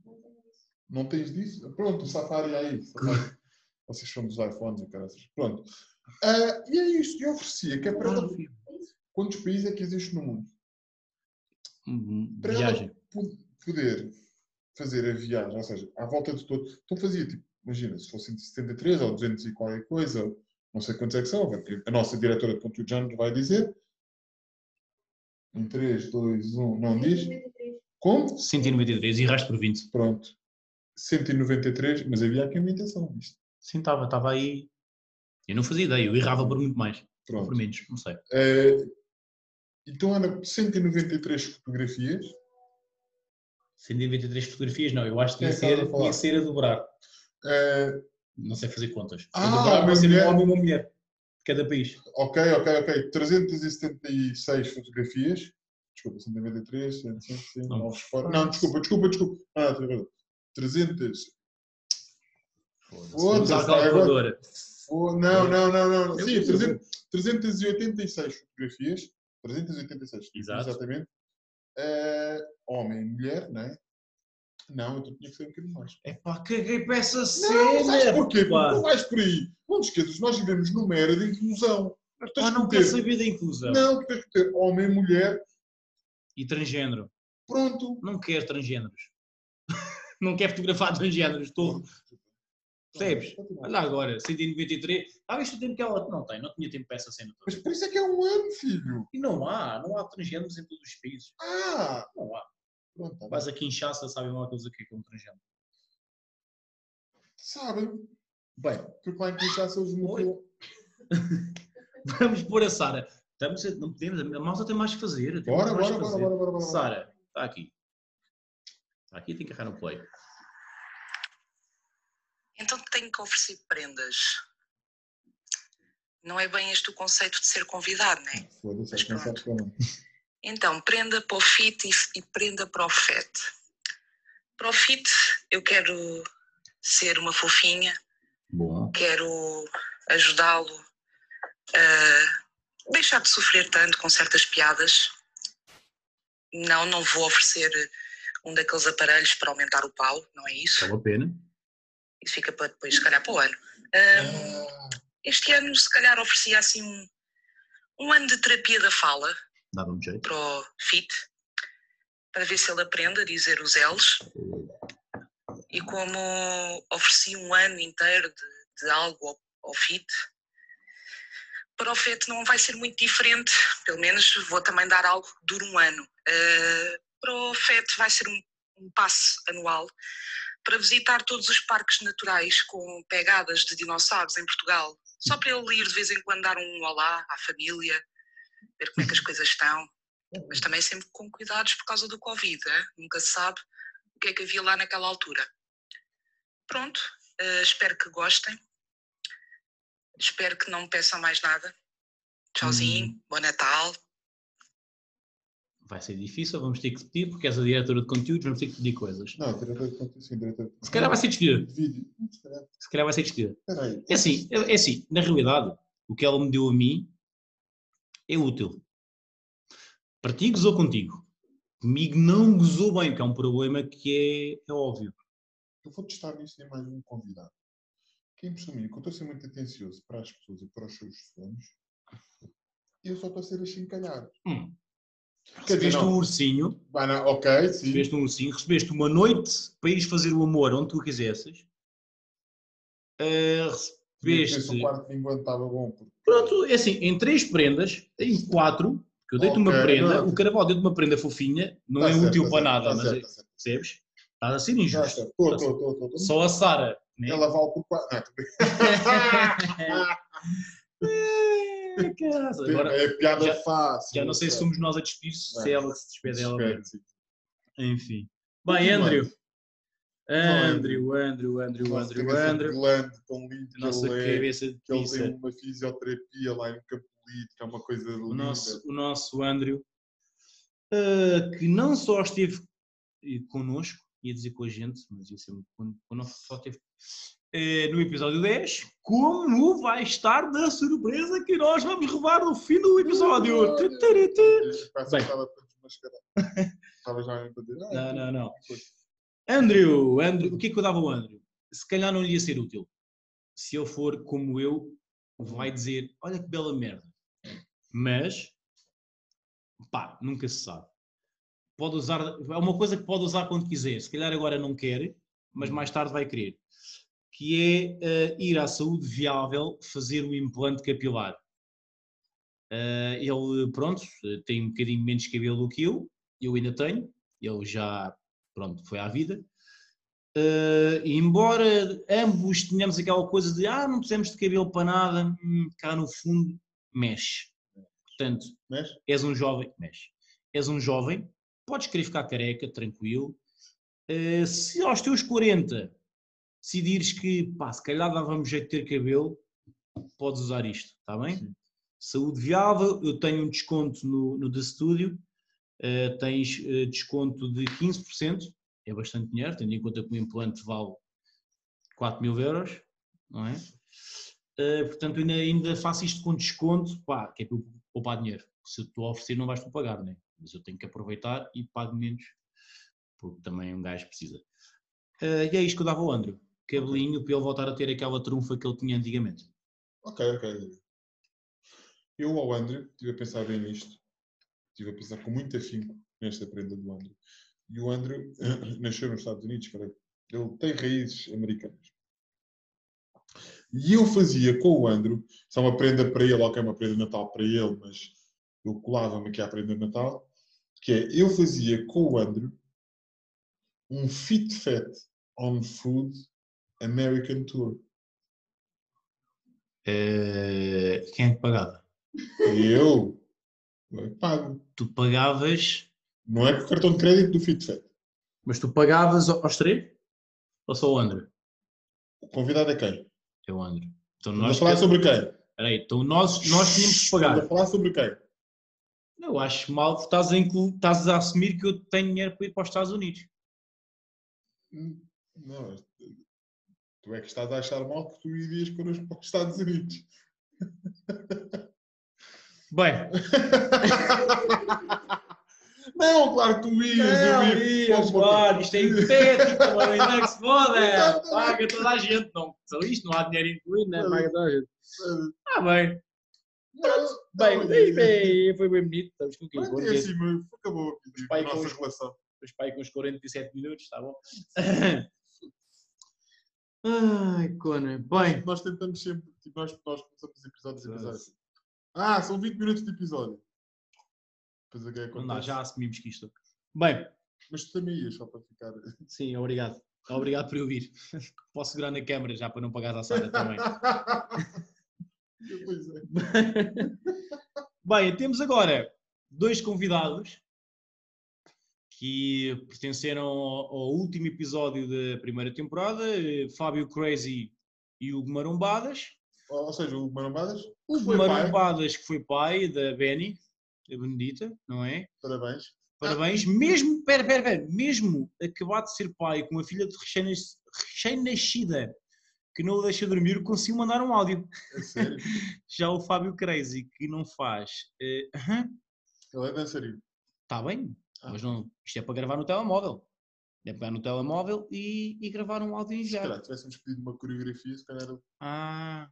Speaker 3: Não tens disso? Pronto, o Safari aí. Safari. Vocês são dos iPhones e caraças. Pronto. Ah, e é isto. Eu oferecia que é para ela. Quantos países é que existe no mundo?
Speaker 2: Hum,
Speaker 3: Para
Speaker 2: Viagem.
Speaker 3: ela po- poder fazer a viagem, ou seja, à volta de todo. Então fazia tipo, imagina, se fossem 73 ou 200 e qualquer coisa, não sei quantos é que são, porque a nossa diretora de conteúdo já nos vai dizer. Em 3, 2, 1, não diz? Como?
Speaker 2: 193 e resto por 20.
Speaker 3: Pronto. 193, mas havia aqui uma imitação, isto.
Speaker 2: Sim, estava, estava aí. Eu não fazia ideia, eu errava por muito mais.
Speaker 3: Pronto.
Speaker 2: por menos, não sei.
Speaker 3: Eh, então era 193 fotografias.
Speaker 2: 193 fotografias, não, eu acho que ia
Speaker 3: é
Speaker 2: ser, ia ser a dobrar.
Speaker 3: Eh,
Speaker 2: Não sei fazer contas.
Speaker 3: Ah,
Speaker 2: a dobrar
Speaker 3: uma
Speaker 2: vai ser
Speaker 3: mulher.
Speaker 2: um homem e uma mulher. De cada país.
Speaker 3: Ok, ok, ok. 376 fotografias. Desculpa, 193, 100, 100, 100,
Speaker 2: Não.
Speaker 3: novos fora. Não, desculpa, desculpa, desculpa. Ah, não, tem razão. 300. Foda-se, agora-. Oh, não, não, não, não. Sim,
Speaker 2: vou dizer.
Speaker 3: 300, 386 fotografias. 386,
Speaker 2: Exato.
Speaker 3: exatamente. Eh, homem e mulher, não é? Não, então tinha que ser um bocadinho mais.
Speaker 2: É pá, caguei para essa
Speaker 3: Não,
Speaker 2: cena.
Speaker 3: sabes porquê?
Speaker 2: Pá.
Speaker 3: não vais por aí. Não te esqueças, nós vivemos numa era de inclusão.
Speaker 2: Ah, não quero saber da inclusão.
Speaker 3: Não, tens que ter homem e mulher.
Speaker 2: E transgênero.
Speaker 3: Pronto.
Speaker 2: Não quero transgêneros. não quero fotografar transgêneros. Estou. Percebes? Olha agora, 193. Ah, viste o tempo que ela não tem? Não tinha tempo para essa cena
Speaker 3: Mas
Speaker 2: toda.
Speaker 3: por isso é que é um ano, filho.
Speaker 2: E não há, não há transgêneros em todos os países.
Speaker 3: Ah!
Speaker 2: Não há.
Speaker 3: Pronto, tá.
Speaker 2: Vais aqui em Chassa, sabem lá aqueles aqui que é um transgênero.
Speaker 3: Sabem?
Speaker 2: Bem,
Speaker 3: Porque lá em Kinshasa eles mudam.
Speaker 2: vamos pôr a Sara. Estamos a- não podemos, a malta tem mais que fazer.
Speaker 3: Bora,
Speaker 2: mais
Speaker 3: bora,
Speaker 2: que
Speaker 3: bora,
Speaker 2: fazer.
Speaker 3: bora, bora, bora.
Speaker 2: Sara, está aqui. Está aqui, tem que carregar no play.
Speaker 6: Tenho que oferecer prendas. Não é bem este o conceito de ser convidado, não é?
Speaker 3: Foda-se,
Speaker 6: Mas
Speaker 3: é
Speaker 6: pronto.
Speaker 3: não.
Speaker 6: Então, prenda para o fit e, prenda para o FET. Para o fit, eu quero ser uma fofinha,
Speaker 2: Bom.
Speaker 6: quero ajudá-lo a deixar de sofrer tanto com certas piadas. Não, não vou oferecer um daqueles aparelhos para aumentar o pau, não é isso.
Speaker 2: Vale a pena.
Speaker 6: Isso fica para depois, se calhar, para o ano. Ahm,
Speaker 3: Ah,
Speaker 6: este ano, se calhar, oferecia assim um, um ano de terapia da fala
Speaker 2: Dava-me jeito.
Speaker 6: para o FIT, para ver se ele aprende a dizer os L's. E como ofereci um ano inteiro de, de algo ao, ao FIT, para o FET não vai ser muito diferente, pelo menos vou também dar algo que dure um ano. Uh, para o FET vai ser um, um passe anual para visitar todos os parques naturais com pegadas de dinossauros em Portugal, só para ele ir de vez em quando dar um olá à família, ver como é que as coisas estão, mas também sempre com cuidados por causa do Covid, hein? nunca se sabe o que é que havia lá naquela altura. Pronto, uh, espero que gostem, espero que não me peçam mais nada. Tchauzinho,
Speaker 2: Hum.
Speaker 6: bom Natal.
Speaker 2: Vai ser difícil, vamos ter que pedir, porque és a diretora de conteúdos, vamos ter que pedir coisas.
Speaker 3: Não, diretor de conteúdo, sim, diretor de
Speaker 2: Se calhar vai ser despedida.
Speaker 3: Se calhar.
Speaker 2: Vai ser despedida. É assim, é é assim, na realidade, o que ela me deu a mim é útil. Para ti gozou contigo. Comigo não gozou bem, que é um problema que é, é óbvio.
Speaker 3: Eu vou testar nisso em mais um convidado. Que é impressão minha, que eu estou a ser muito atencioso para as pessoas e para os seus sonhos. Eu só estou a ser achincalhado.
Speaker 2: Hum. Recebeste um ursinho,
Speaker 3: Vai na- ok, sim.
Speaker 2: recebeste um ursinho, recebeste uma noite para ires fazer o amor onde tu quisesses. Ah,
Speaker 3: se
Speaker 2: recebeste.
Speaker 3: o quarto de enquanto estava bom.
Speaker 2: Pronto, é assim, em três prendas, em quatro, que eu deito uma
Speaker 3: Ok,
Speaker 2: prenda,
Speaker 3: não.
Speaker 2: o carnaval deu-te uma prenda fofinha, não
Speaker 3: Tá
Speaker 2: é
Speaker 3: certo,
Speaker 2: útil
Speaker 3: tá
Speaker 2: para
Speaker 3: certo,
Speaker 2: nada,
Speaker 3: tá
Speaker 2: mas
Speaker 3: certo,
Speaker 2: é-
Speaker 3: tá
Speaker 2: percebes? Está a ser injusto.
Speaker 3: Estou, estou, estou, estou.
Speaker 2: Só a Sara. Né?
Speaker 3: Ela vale por quatro. Não,
Speaker 2: É, caraca, Agora,
Speaker 3: é piada
Speaker 2: já-
Speaker 3: fácil.
Speaker 2: já não sei se somos nós a despedir, se
Speaker 3: Não.
Speaker 2: é ela que se despede ela.
Speaker 3: Espero,
Speaker 2: mesmo.
Speaker 3: sim.
Speaker 2: Enfim. Bem. Andrew, Andrew, Andrew, Andrew,
Speaker 3: Nossa
Speaker 2: Andrew, Andrew.
Speaker 3: glande tão lindo que
Speaker 2: Nossa
Speaker 3: ele é.
Speaker 2: cabeça de
Speaker 3: Que ele tem uma fisioterapia lá em Campolito, que é uma coisa linda.
Speaker 2: o nosso, o nosso Andrew, eh, que não só esteve connosco, ia dizer com a gente, mas ia ser muito só esteve eh, no episódio 10, como vai estar da surpresa que nós vamos revelar no fim do episódio. Bem. Não,
Speaker 3: "Ah,
Speaker 2: não, não.
Speaker 3: que coisa."
Speaker 2: Andrew, Andrew, o que é que eu dava ao Andrew? Se calhar não lhe ia ser útil. Se ele for como eu, vai dizer: Olha que bela merda. Mas, pá, nunca se sabe. Pode usar, é uma coisa que pode usar quando quiser. Se calhar agora não quer, mas mais tarde vai querer. Que é eh, ir à saúde viável fazer o implante capilar. Eh, ele, pronto, tem um bocadinho menos cabelo do que eu, eu ainda tenho, ele já, pronto, foi à vida. E embora ambos tenhamos aquela coisa de ah, não precisamos de cabelo para nada, hum, cá no fundo mexe. Portanto,
Speaker 3: Mexe?
Speaker 2: és um jovem, mexe. És um jovem, podes querer ficar careca, tranquilo. Eh, se aos teus 40 decidires que, pá, se calhar dava-me jeito de ter cabelo, podes usar isto, está bem?
Speaker 3: Sim.
Speaker 2: Saúde viável, eu tenho um desconto no, no The Studio, eh, tens eh, desconto de 15%, é bastante dinheiro, tendo em conta que o implante vale 4 mil euros, não é? Eh, portanto, ainda, ainda faço isto com desconto, pá, que é para eu poupar dinheiro. Se eu estou a oferecer, não vais tu pagar, né? Mas eu tenho que aproveitar e pago menos, porque também um gajo precisa. Eh, e é isto que eu dava ao Andrew, cabelinho, para ele voltar a ter aquela trunfa que ele tinha antigamente.
Speaker 3: Ok, ok. Eu ao Andrew, estive a pensar bem nisto. Estive a pensar com muito afinco nesta prenda do Andrew. E o Andrew nasceu nos Estados Unidos, cara. Ele tem raízes americanas. E eu fazia com o Andrew, isso é uma prenda para ele, ok, uma prenda de Natal para ele, mas eu colava-me aqui à prenda de Natal, que é, eu fazia com o Andrew um Fit Fat on Food American Tour.
Speaker 2: Eh, quem é que pagava?
Speaker 3: Eu, eu pago.
Speaker 2: Tu pagavas,
Speaker 3: Não é com o cartão de crédito do FitFet.
Speaker 2: mas tu pagavas ao- aos três? Ou só o Andrew?
Speaker 3: O convidado é quem?
Speaker 2: É o Andrew. Então
Speaker 3: Estamos
Speaker 2: nós,
Speaker 3: a falar sobre quem?
Speaker 2: Peraí, então nós, nós tínhamos que
Speaker 3: Estamos
Speaker 2: pagar.
Speaker 3: a falar sobre quem?
Speaker 2: Eu acho mal que estás a, inclu... estás a assumir que eu tenho dinheiro para ir para os Estados Unidos.
Speaker 3: Hum, Não, tu é que estás a achar mal que tu irias connosco para os Estados Unidos.
Speaker 2: Bem,
Speaker 3: Não, claro que tu ias.
Speaker 2: não,
Speaker 3: eu ia.
Speaker 2: ias, claro, isto é hipotético, mano, ainda é que se foda,
Speaker 3: Exatamente.
Speaker 2: paga toda a gente, não, só isto, não há dinheiro incluído, né? paga toda a gente. Ah, bem,
Speaker 3: Não,
Speaker 2: bem,
Speaker 3: não,
Speaker 2: bem, bem, foi bem bonito, estamos com o quê?
Speaker 3: Pronto,
Speaker 2: Com
Speaker 3: é assim, acabou
Speaker 2: pai
Speaker 3: a nossa relação.
Speaker 2: Depois aí com uns 47 minutos, está bom? Ai, Cona, bem,
Speaker 3: Nós tentamos sempre, tipo, nós, nós começamos os episódios pensar assim. Ah, são 20 minutos de episódio. Depois o que é
Speaker 2: não dá, já assumimos que isto. Bem,
Speaker 3: Mas tu também ias, só para ficar.
Speaker 2: sim, obrigado. Obrigado por ouvir. Posso segurar na câmara já para não pagar a Sara também.
Speaker 3: pois é.
Speaker 2: Bem, temos agora dois convidados que pertenceram ao, ao último episódio da primeira temporada, eh, Fábio Crazy e Hugo Marombadas.
Speaker 3: Ou ou seja, o Marambadas,
Speaker 2: O
Speaker 3: pai.
Speaker 2: Marombadas, que foi pai da Benny, a Benedita, não é?
Speaker 3: parabéns.
Speaker 2: Parabéns. Mesmo, pera, pera, pera, mesmo acabado de ser pai com uma filha de recém-nas- recém-nascida que não o deixa dormir, conseguiu mandar um áudio.
Speaker 3: É sério.
Speaker 2: Já o Fábio Crazy, que não faz. eh, aham,
Speaker 3: Ele é dançarino.
Speaker 2: Está bem,
Speaker 3: Ah.
Speaker 2: mas não, isto é para gravar no telemóvel. É pegar no telemóvel e, e gravar um áudio e
Speaker 3: Se calhar tivéssemos pedido uma coreografia, se calhar.
Speaker 2: Ah.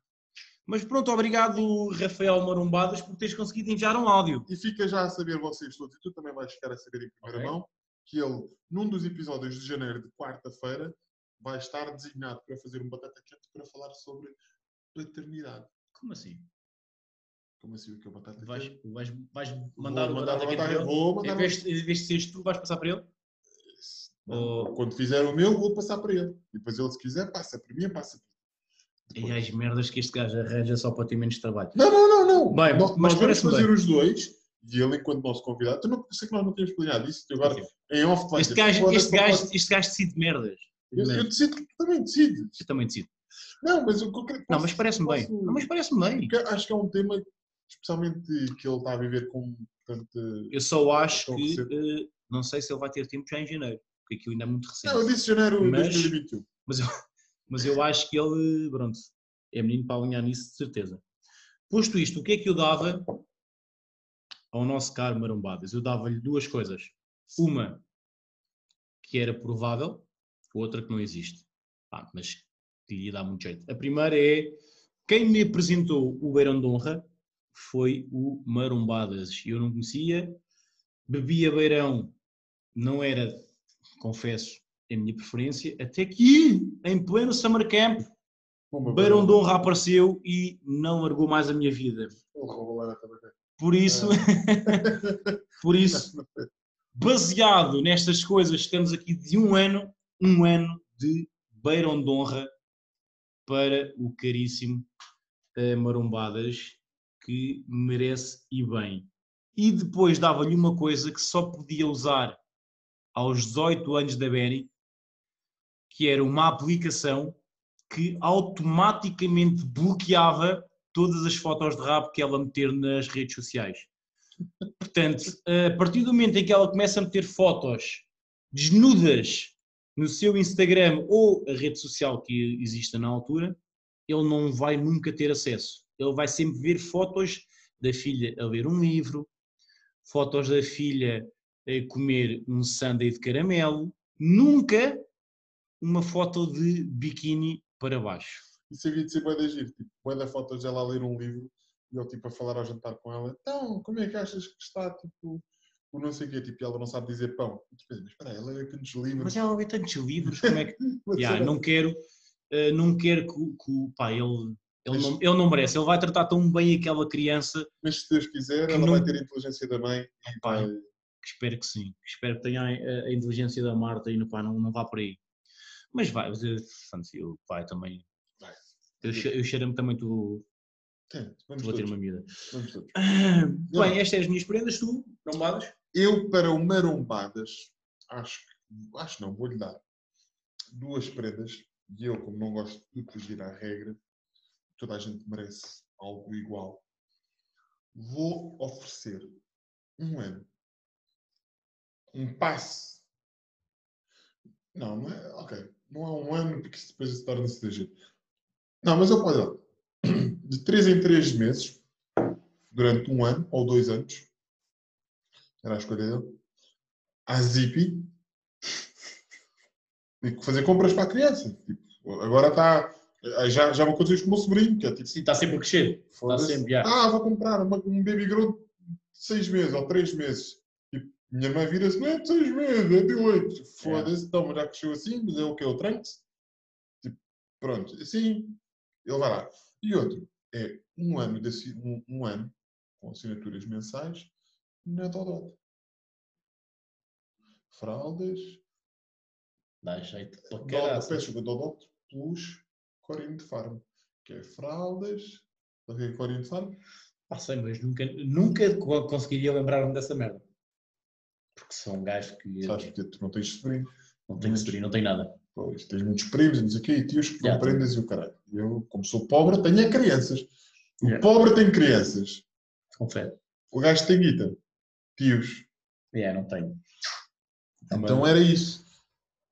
Speaker 2: Mas pronto, obrigado Rafael Marombadas por teres conseguido enviar um áudio.
Speaker 3: E fica já a saber vocês todos, e tu também vais ficar a saber em primeira
Speaker 2: Ok.
Speaker 3: mão, que ele, num dos episódios de janeiro de quarta-feira, vai estar designado para fazer um batata quente para falar sobre paternidade.
Speaker 2: Como assim?
Speaker 3: Como assim o que é batata
Speaker 2: Vais, vais, vais mandar
Speaker 3: Vou
Speaker 2: o batata quente para ele? Em vez, em vez de seres tu, vais passar para ele? Ou-
Speaker 3: Quando fizer o meu, vou passar para ele. E depois ele, se quiser, passa para mim, passa para
Speaker 2: E as merdas que este gajo arranja só para ter menos trabalho.
Speaker 3: Não, não, não, não.
Speaker 2: Bem, mas
Speaker 3: nós vamos fazer
Speaker 2: bem.
Speaker 3: os dois e ele, enquanto nosso convidado, eu não sei que nós não temos planeado isso. Agora,
Speaker 2: Ok.
Speaker 3: em off, vai
Speaker 2: Este gajo,
Speaker 3: "Foda-se,
Speaker 2: este, gajo,
Speaker 3: pode-"
Speaker 2: este gajo decide merdas.
Speaker 3: Eu, eu decido que também decides.
Speaker 2: eu também decido.
Speaker 3: Não, mas o que eu quero.
Speaker 2: Não, mas parece-me bem.
Speaker 3: posso-
Speaker 2: Não, mas parece-me bem.
Speaker 3: porque acho que é um tema, especialmente que ele está a viver com tanta.
Speaker 2: Eu só acho que eh, não sei se ele vai ter tempo já em janeiro, porque aquilo ainda é muito recente.
Speaker 3: Não, eu disse janeiro de
Speaker 2: Mas-
Speaker 3: 2021.
Speaker 2: Mas eu, mas eu acho que ele, pronto, é menino para alinhar nisso, de certeza. Posto isto, o que é que eu dava ao nosso caro Marombadas? Eu dava-lhe duas coisas. Uma, que era provável, outra que não existe. Pá, mas que lhe dar muito jeito. A primeira é, quem me apresentou o Beirão de Honra foi o Marombadas. Eu não conhecia, bebia Beirão, não era, confesso, a minha preferência, até que em pleno Summer Camp,
Speaker 3: Uma
Speaker 2: Beirão de Honra apareceu e não largou mais a minha vida. Por isso, por isso, baseado nestas coisas, estamos aqui de um ano, um ano de Beirão de Honra para o caríssimo eh, Marombadas, que merece e bem. E depois dava-lhe uma coisa que só podia usar aos 18 anos da Benny, que era uma aplicação que automaticamente bloqueava todas as fotos de rabo que ela meter nas redes sociais. Portanto, a partir do momento em que ela começa a meter fotos desnudas no seu Instagram ou a rede social que exista na altura, ele não vai nunca ter acesso. Ele vai sempre ver fotos da filha a ler um livro, fotos da filha a comer um sundae de caramelo, nunca uma foto de biquíni para baixo.
Speaker 3: Isso havia de ser da giro. Tipo, bué da fotos dela a ler um livro e ele tipo a falar ao jantar com ela. Então, como é que achas que está, tipo, o não sei o quê? Tipo, e ela não sabe dizer pão. E depois, mas espera, ela lê tantos livros.
Speaker 2: Mas ela lê tantos livros, como é que.
Speaker 3: Será-
Speaker 2: não quero, eh, não quero que, o- que o- pá, ele, ele,
Speaker 3: Mas-
Speaker 2: não, ele não merece. Ele vai tratar tão bem aquela criança
Speaker 3: Mas se Deus quiser, ela
Speaker 2: não-
Speaker 3: vai ter a inteligência da mãe e vai.
Speaker 2: que espero que sim. Espero que tenha a, inteligência da Marta e pá, não, não vá por aí. Mas vai, mas eu, pai, também.
Speaker 3: Vai.
Speaker 2: Eu, eu cheiro-me também, tu
Speaker 3: Tem, vamos
Speaker 2: vou ter uma miúda.
Speaker 3: Vamos todos.
Speaker 2: Ah. Bem, estas são as minhas prendas, tu, não badas?
Speaker 3: Eu, para o Marombadas, acho que. Acho não, vou-lhe dar duas prendas. E eu, como não gosto de fugir à regra, toda a gente merece algo igual. Vou oferecer um ano. Um passe. Não, não é. Ok. Não é um ano, porque depois se torna-se jeito. Não, mas eu posso. De 3 em 3 meses, durante um ano ou dois anos, era a escolha dele, à Zippy, e fazer compras para a criança. Tipo, agora está. Já, já me aconteceu isto com o meu sobrinho, que é tipo.
Speaker 2: Sim, está sempre a crescer. Está sempre, já.
Speaker 3: Ah, vou comprar uma- um baby grow de 6 meses ou 3 meses. Tipo, minha mãe vira-se, não é de 6 meses, é de 8. Foda-se, então, mas já cresceu assim, mas é o que? O tranque-se? Tipo, pronto, assim, ele vai lá. E outro, é um ano, de, um, um ano com assinaturas mensais na Dodot. Fraldas,
Speaker 2: Dá jeito para caralho.
Speaker 3: peço Dodot Plus Corinne de Farm. Que é fraldas, sabe o que é Corinne de Farm?
Speaker 2: Ah, sei, mas nunca, nunca co- conseguiria lembrar-me dessa merda. Porque sou um gajo que
Speaker 3: Sabes porque tu não tens sobrinho.
Speaker 2: não tem sobrinho, não tem nada.
Speaker 3: Pois, tens muitos primos não sei o quê, e tios que não prendas e o caralho. Eu, como sou pobre, tenho é crianças. O
Speaker 2: Já.
Speaker 3: pobre tem crianças.
Speaker 2: Confere.
Speaker 3: O gajo tem guita. Tios.
Speaker 2: É, não tenho.
Speaker 3: Então era isso.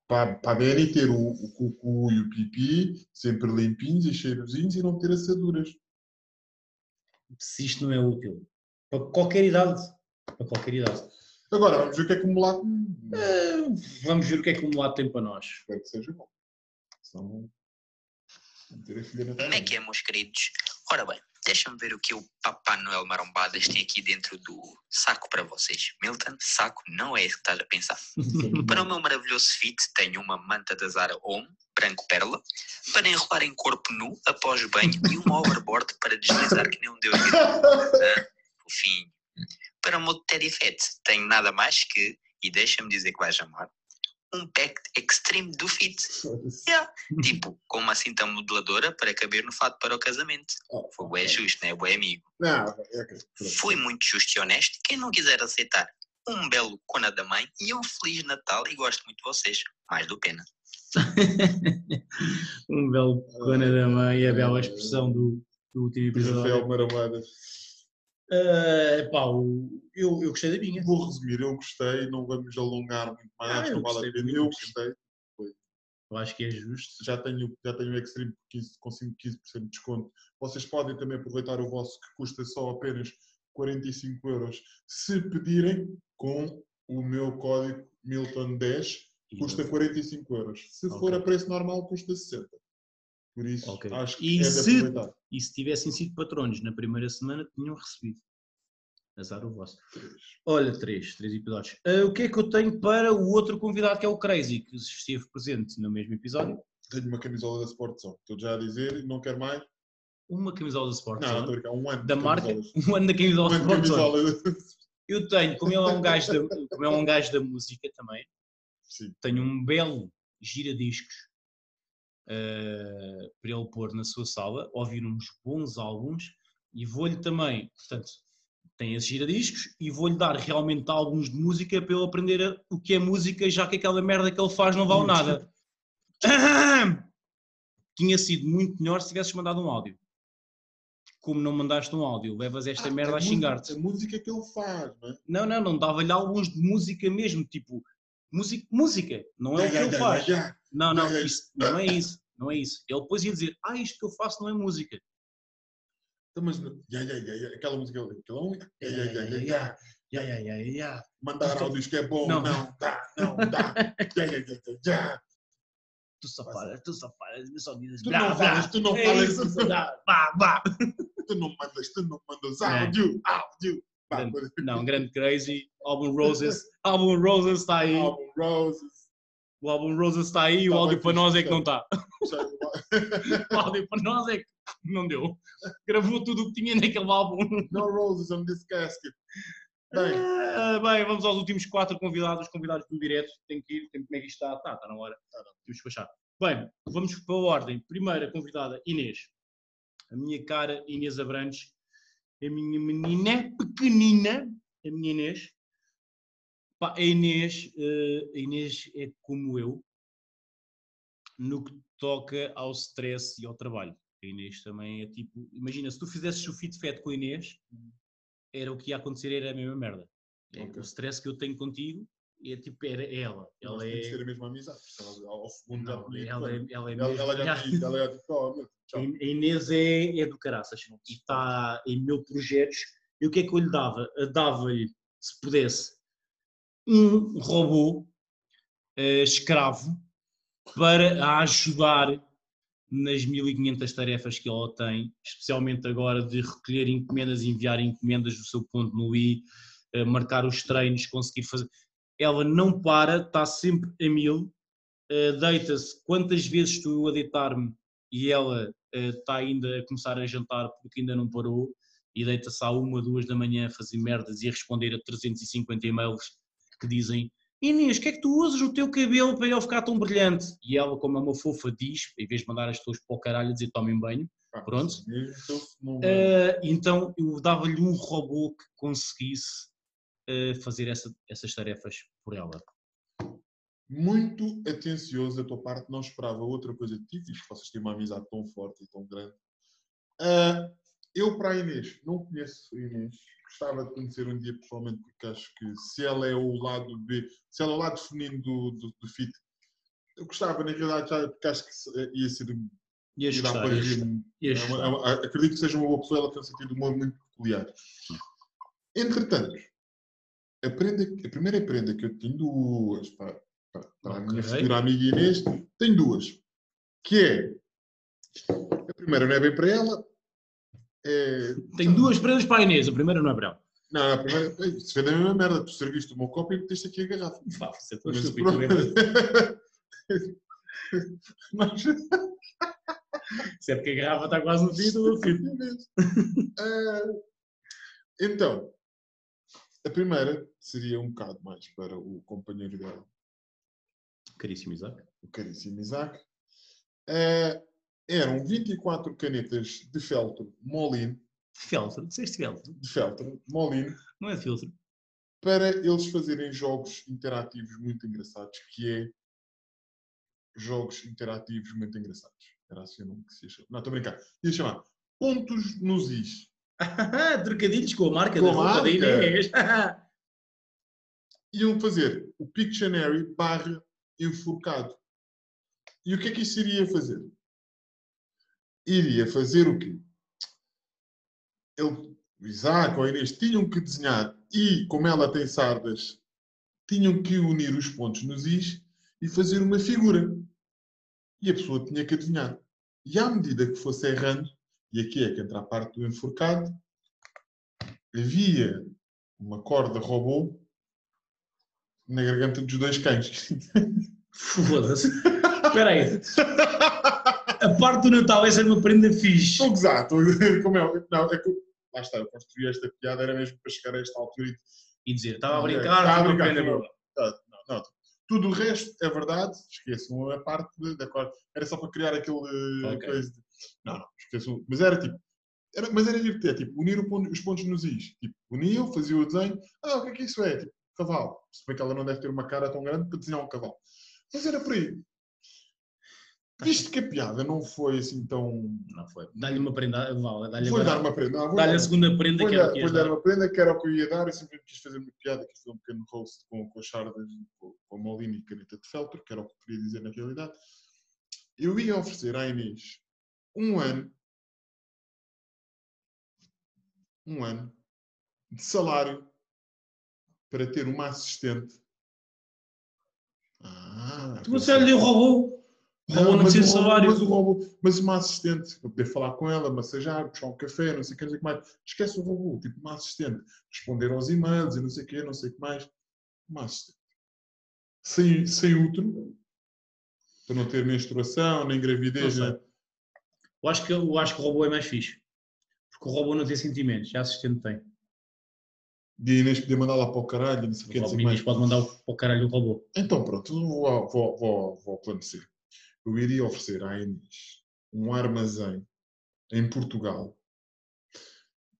Speaker 3: Para, a Benny ter o, o cucu e o pipi sempre limpinhos e cheirosinhos e não ter assaduras.
Speaker 2: Se isto não é útil. Para qualquer idade. Para qualquer idade.
Speaker 3: Agora, vamos ver o que é que o mulato...
Speaker 2: Ah, vamos ver o que é que o mulato tem para nós.
Speaker 3: Espero que seja bom. Senão...
Speaker 7: Como é que é, meus queridos? Ora bem, deixa-me ver o que o Papá Noel Marombadas tem aqui dentro do saco para vocês. Milton, saco não é isso que estás a pensar. Para o meu maravilhoso fit, tenho uma manta da Zara Home, branco pérola, para enrolar em corpo nu após banho e uma overboard para deslizar que nem um deus grego. Fofinho. Para o meu Teddy Fat, tenho nada mais que, e deixa-me dizer que vais amar, um pack extreme do fit. Yeah. Tipo, com uma cinta modeladora para caber no fato para o casamento.
Speaker 3: Oh,
Speaker 7: Foi bué justo, né? Bué amigo.
Speaker 3: Não, é ok. Pronto.
Speaker 7: Fui muito justo e honesto. Quem não quiser aceitar, um belo Cona da Mãe e um Feliz Natal e gosto muito de vocês. Mais do pena.
Speaker 2: um belo cona da mãe, a bela expressão do, do último episódio.
Speaker 3: Rafael Maramada.
Speaker 2: Ah, pá, eu, eu gostei da minha.
Speaker 3: Vou resumir, eu gostei, não vamos alongar muito mais,
Speaker 2: Ah,
Speaker 3: não vale a pena. Eu
Speaker 2: gostei. Eu acho que é justo.
Speaker 3: já tenho, já tenho o Extreme por 15, com 5, 15% de desconto. Vocês podem também aproveitar o vosso que custa só apenas 45 euros se pedirem com o meu código Milton10 custa 45 euros. Se for
Speaker 2: Ok.
Speaker 3: a preço normal, custa 60. Por isso,
Speaker 2: Ok.
Speaker 3: acho que
Speaker 2: E
Speaker 3: é
Speaker 2: se-. E se tivessem sido patronos na primeira semana, tinham recebido. Azar o vosso. Olha, três, três episódios. Ah, o que é que eu tenho para o outro convidado, que é o Crazy, que esteve presente no mesmo episódio?
Speaker 3: Tenho uma camisola da Sport Zone. Estou já a dizer, não quero mais.
Speaker 2: Uma camisola do Sport
Speaker 3: Não, estou a brincar. Um ano.
Speaker 2: da marca, um ano da camisola
Speaker 3: Um de
Speaker 2: Sport Zone. Eu tenho, como ele é um gajo da, como ele é um gajo da música também,
Speaker 3: Sim.
Speaker 2: tenho um belo giradiscos eh, para ele pôr na sua sala, ouvir uns bons álbuns e vou-lhe também, portanto, tem esses giradiscos e vou-lhe dar realmente álbuns de música para ele aprender a- o que é música, já que aquela merda que ele faz não vale nada. Tinha sido muito melhor se tivesses mandado um áudio. Como não mandaste um áudio, levas esta
Speaker 3: Ah,
Speaker 2: merda a
Speaker 3: música-
Speaker 2: xingar-te.
Speaker 3: A música que ele faz, não é?
Speaker 2: Não, não, não dava-lhe álbuns de música mesmo, tipo, música, música, não é o que ele faz. Não, não,
Speaker 3: ya.
Speaker 2: isso, não é isso, não é isso. Ele depois ia dizer, ah, isto que eu faço não é música.
Speaker 3: Então, mas, ya, ya, ya, aquela música, aquele um, ya, ya, ya, ya, ya,
Speaker 2: Ya, ya, ya,
Speaker 3: mandar áudios que é bom,
Speaker 2: Não.
Speaker 3: não, dá, não, dá, ya, ya, ya, ya, ya.
Speaker 2: Tu só falas, tu só falas, só dizes,
Speaker 3: Tu não falas, tu não
Speaker 2: É
Speaker 3: falas, tu não mandas, tu não mandas
Speaker 2: É.
Speaker 3: áudio, áudio. Pá,
Speaker 2: Grande-
Speaker 3: por-
Speaker 2: Não, grande crazy, álbum Roses, álbum Roses está aí,
Speaker 3: Álbum Roses.
Speaker 2: o álbum Roses está aí, o
Speaker 3: Tá
Speaker 2: áudio para nós é que
Speaker 3: tá.
Speaker 2: não está. O áudio para nós é que não deu. Gravou tudo o que tinha naquele álbum.
Speaker 3: No roses on this casket. Bem,
Speaker 2: Ah, bem, vamos aos últimos quatro convidados, os convidados do direto. Tem que ir, tem como é que isto está. Está, está na hora. Temos que baixar. Bem, vamos para a ordem. Primeira convidada, Inês. A minha cara Inês Abrantes. A minha menina pequenina, a minha Inês. Pá, a Inês, eh, a Inês é como eu no que toca ao stress e ao trabalho. A Inês também é tipo, imagina, se tu fizesses o fat com a Inês, era o que ia acontecer, era a mesma merda. É,
Speaker 3: Ok.
Speaker 2: O stress que eu tenho contigo é tipo, era ela. Ela
Speaker 3: temos que ter
Speaker 2: é.
Speaker 3: a mesma amizade. ela, ao segundo
Speaker 2: Não, ela é, ela é
Speaker 3: ela, ela já ido, ela já disse, oh, meu,
Speaker 2: A Inês é, é do caraças e está em mil projetos. E o que é que eu lhe dava? Dava-lhe, se pudesse, um robô eh, escravo para a ajudar nas 1500 tarefas que ela tem, especialmente agora de recolher encomendas, enviar encomendas do seu ponto no I, eh, marcar os treinos, conseguir fazer. Ela não para, está sempre a mil, eh, deita-se quantas vezes estou a deitar-me e ela eh, está ainda a começar a jantar porque ainda não parou e deita-se à uma, duas da manhã a fazer merdas e a responder a 350 e-mails que dizem Inês, o que é que tu usas no teu cabelo para ele ficar tão brilhante? E ela, como é uma fofa, diz, em vez de mandar as pessoas para o caralho dizer tomem banho,
Speaker 3: Pá,
Speaker 2: Pronto. eh, então eu dava-lhe um robô que conseguisse eh, fazer essa- essas tarefas por ela.
Speaker 3: Muito atencioso da tua parte, não esperava outra coisa de ti, visto que vocês têm uma amizade tão forte e tão grande. Ah, eu, para a Inês, não conheço a Inês, gostava de conhecer um dia pessoalmente, porque acho que se ela é o lado B, se ela é o lado feminino do, do, do FIT, eu gostava, na realidade, já, porque acho que se- ia ser. Ia
Speaker 2: gostar,
Speaker 3: para
Speaker 2: ias
Speaker 3: É uma- é uma- acredito que seja uma boa pessoa, ela tem um sentido de humor muito peculiar. Entretanto, a, prenda, a primeira prenda que eu tenho duas para, para, para a minha futura amiga Inês, tenho duas. Que é a primeira não é bem para ela. É,
Speaker 2: Tenho duas prendas para a Inês, a primeira não é para ela.
Speaker 3: não, a primeira, se vê da mesma merda, tu serviste o meu copo e meteste aqui a garrafa.
Speaker 2: Pá, isso é tão
Speaker 3: Mas
Speaker 2: estúpido.
Speaker 3: Mas-
Speaker 2: Se é porque a garrafa está quase no fim, no fim.
Speaker 3: Ah, então, a primeira seria um bocado mais para o companheiro dela,
Speaker 2: Caríssimo Isaac.
Speaker 3: o caríssimo Isaac. Ah, eram 24 canetas de feltro Molin,
Speaker 2: Feltro, disseste feltro.
Speaker 3: de feltro Molin,
Speaker 2: Não é filtro.
Speaker 3: para eles fazerem jogos interativos muito engraçados, que é jogos interativos muito engraçados. Era assim o nome que se ia chamar. Não, estou a brincar. Ia chamar Pontos nos Is.
Speaker 2: Trocadilhos com a marca
Speaker 3: Com
Speaker 2: da roupa da. Inês.
Speaker 3: Iam fazer o Pictionary barra enforcado. E o que é que isso iria fazer? Iria fazer o quê? Ele, o Isaac ou a Inês tinham que desenhar e, como ela tem sardas, tinham que unir os pontos nos Is e fazer uma figura. E a pessoa tinha que adivinhar. E à medida que fosse errando, e aqui é que entra a parte do enforcado, havia uma corda robô na garganta dos dois cães.
Speaker 2: Foda-se. Espera aí. A parte do Natal, essa é uma prenda fixe.
Speaker 3: Estou exato. Como é? Não, é que, lá está, eu construí esta piada, era mesmo para chegar a esta altura e
Speaker 2: E dizer, estava a brincar,
Speaker 3: estava a brincar,
Speaker 2: prenda
Speaker 3: não. Ah, não, não. Tudo o resto é verdade. Esqueçam a parte da corda. Era só para criar aquele
Speaker 2: Ok.
Speaker 3: coisa de- Não, não, esqueçam. Mas era tipo. Era, mas era divertido, é, tipo, unir ponto- os pontos nos is. Tipo, uniam, faziam o desenho. Ah, o que é que isso é? Tipo, cavalo. Se bem que ela não deve ter uma cara tão grande para desenhar um cavalo. Mas era por aí. Visto que a piada não foi assim tão.
Speaker 2: Não foi. Dá-lhe uma prenda, vale, dá-lhe
Speaker 3: dar uma prenda. Vou
Speaker 2: dá-lhe a segunda prenda que era
Speaker 3: dar,
Speaker 2: o que
Speaker 3: vou-lhe dar
Speaker 2: dar.
Speaker 3: uma prenda que era o que eu ia dar. Eu sempre quis fazer uma piada, quis fazer um pequeno roast com, com sardas, com, com a Molina e caneta de feltro, que era o que eu queria dizer na realidade. Eu ia oferecer à Inês um ano, um ano de salário para ter uma assistente. Ah,
Speaker 2: Tu você lhe robô. O robô não
Speaker 3: mas
Speaker 2: precisa
Speaker 3: o robô-
Speaker 2: salário.
Speaker 3: Mas, o robô, mas uma assistente, para poder falar com ela, massajar, puxar um café, não sei o que, não sei o que mais. Esquece o robô, tipo uma assistente. Responder aos e-mails e não sei o que, não sei o que mais. Uma assistente. Sem, sem útero, para não ter menstruação, nem gravidez.
Speaker 2: Não
Speaker 3: né?
Speaker 2: Eu acho, que, eu acho que o robô é mais fixe. Porque o robô não tem sentimentos, já a assistente tem.
Speaker 3: E a Inês podia mandar lá para o caralho, não sei o que, mais.
Speaker 2: pode mandar para o caralho o robô.
Speaker 3: Então pronto, vou, vou, vou, vou. Eu iria oferecer à Inês um armazém em Portugal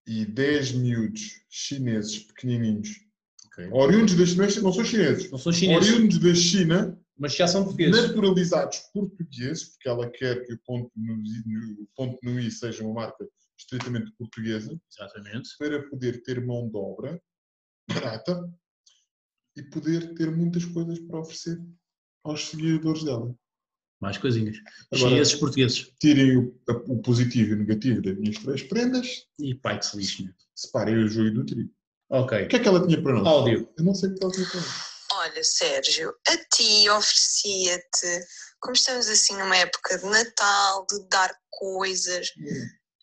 Speaker 3: e 10 miúdos chineses pequenininhos,
Speaker 2: Ok.
Speaker 3: oriundos da China, não são chineses,
Speaker 2: Não são chineses,
Speaker 3: oriundos da China,
Speaker 2: mas já são portugueses.
Speaker 3: naturalizados portugueses, porque ela quer que o ponto no, i- o ponto no i seja uma marca estritamente portuguesa,
Speaker 2: Exatamente.
Speaker 3: para poder ter mão de obra barata e poder ter muitas coisas para oferecer aos seguidores dela.
Speaker 2: Mais coisinhas.
Speaker 3: Agora-
Speaker 2: Chineses portugueses.
Speaker 3: tirem o, o positivo e o negativo das minhas três prendas,
Speaker 2: E pai que se lixe.
Speaker 3: separem o joio do trigo.
Speaker 2: Ok.
Speaker 3: O que é que ela tinha para nós?
Speaker 2: Áudio.
Speaker 3: Eu não sei o que ela tinha para nós.
Speaker 6: Olha, Sérgio, a ti oferecia-te, como estamos assim numa época de Natal, de dar coisas.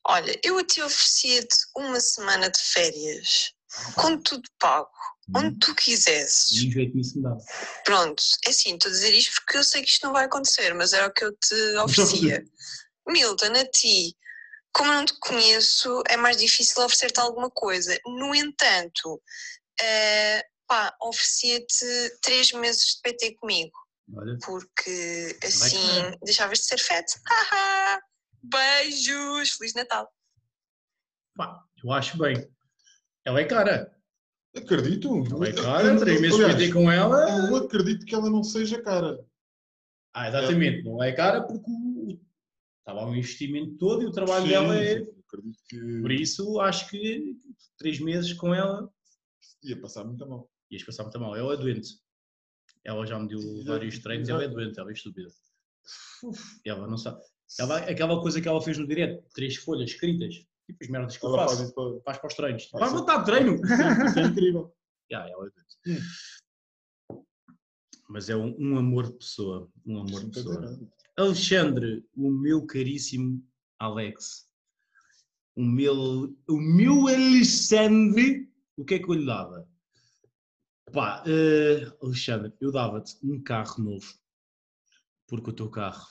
Speaker 6: Olha, eu a ti oferecia-te uma semana de férias, com tudo pago, onde tu quisesses.
Speaker 2: Nem jeito nisso me dá.
Speaker 6: Pronto, é assim, estou a dizer isto porque eu sei que isto não vai acontecer, mas era o que eu te oferecia. Milton, a ti, como eu não te conheço, é mais difícil oferecer-te alguma coisa. No entanto, eh, pá, oferecia-te três meses de PT comigo,
Speaker 2: Olha.
Speaker 6: porque assim
Speaker 2: que
Speaker 6: deixavas de ser fete. Haha! Beijos! Feliz Natal!
Speaker 2: Pá, eu acho bem. Ela é cara.
Speaker 3: Acredito.
Speaker 2: Ela é cara, meses
Speaker 3: aliás,
Speaker 2: PT com ela.
Speaker 3: Eu acredito que ela não seja cara.
Speaker 2: Ah, exatamente. Não é cara porque o- estava um investimento todo e o trabalho
Speaker 3: Sim,
Speaker 2: dela é.
Speaker 3: Acredito que
Speaker 2: Por isso, acho que três meses com ela
Speaker 3: ia passar muito mal.
Speaker 2: ias passar muito mal. Ela é doente. Ela já me deu vários treinos, ela é doente, ela é estúpida. Ela não sabe. Ela, aquela coisa que ela fez no direto, três folhas escritas, tipo as merdas que eu
Speaker 3: Ela
Speaker 2: faço,
Speaker 3: faz para.
Speaker 2: faz para os treinos.
Speaker 3: Vai
Speaker 2: Vai
Speaker 3: ser-
Speaker 2: botar treino!
Speaker 3: Isso é incrível.
Speaker 2: Já, ela é doente. Mas é um, um amor de pessoa. Um amor de pessoa. Alexandre, o meu caríssimo Alex, o meu, o meu Alexandre, o que é que eu lhe dava? Pá, eh, Alexandre, eu dava-te um carro novo, porque o teu carro,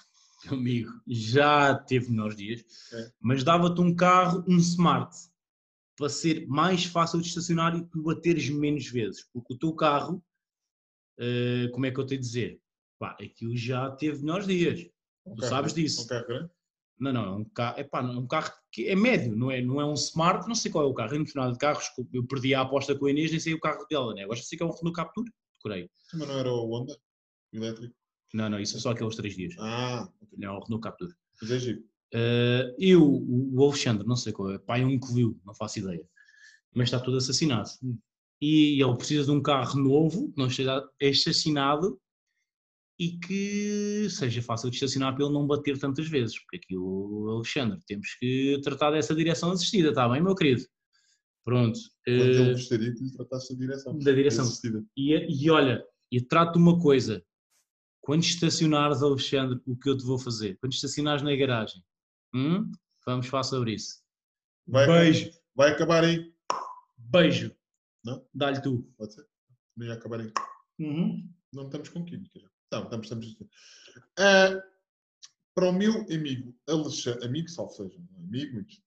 Speaker 2: amigo, já teve melhores dias,
Speaker 3: É.
Speaker 2: mas dava-te um carro, um Smart, para ser mais fácil de estacionar e tu bateres menos vezes, porque o teu carro, eh, como é que eu tenho a dizer? Pá, aquilo já teve melhores dias.
Speaker 3: Um
Speaker 2: Tu
Speaker 3: carro-
Speaker 2: sabes disso.
Speaker 3: Um carro grande?
Speaker 2: Não, não, é um carro, não, é um carro que é médio, não é, não é um smart, não sei qual é o carro. Eu não nada de carros, eu perdi a aposta com a Inês, nem sei o carro dela, né? Agora sei que é um Renault Captur, decorei.
Speaker 3: Mas não era o Honda elétrico?
Speaker 2: Não, não, isso é só aqueles três dias.
Speaker 3: Ah, ok.
Speaker 2: Não, é o Renault Captur.
Speaker 3: Mas é giro.
Speaker 2: Eh, eu, o Alexandre, não sei qual é, pai um que viu, não faço ideia, mas está todo assassinado. E ele precisa de um carro novo, que não esteja estacionado e que seja fácil de estacionar para ele não bater tantas vezes, porque aquilo, Alexandre, temos que tratar dessa direção assistida, está bem, meu querido? Pronto.
Speaker 3: Quando
Speaker 2: eh,
Speaker 3: ele gostaria que lhe tratasse da direção.
Speaker 2: da direção.
Speaker 3: Assistida.
Speaker 2: E, e olha, e trato uma coisa. Quando estacionares, Alexandre, o que eu te vou fazer? Quando estacionares na garagem, hum? vamos falar sobre isso.
Speaker 3: Vai,
Speaker 2: Beijo.
Speaker 3: Vai acabar aí.
Speaker 2: Beijo.
Speaker 3: Não?
Speaker 2: Dá-lhe tu.
Speaker 3: Pode ser? Não ia acabar aí.
Speaker 2: Uhum.
Speaker 3: Não estamos com química já. Não, estamos, estamos. Ah, para o meu amigo Alexandre, amigo, salvo seja, é amigo, mas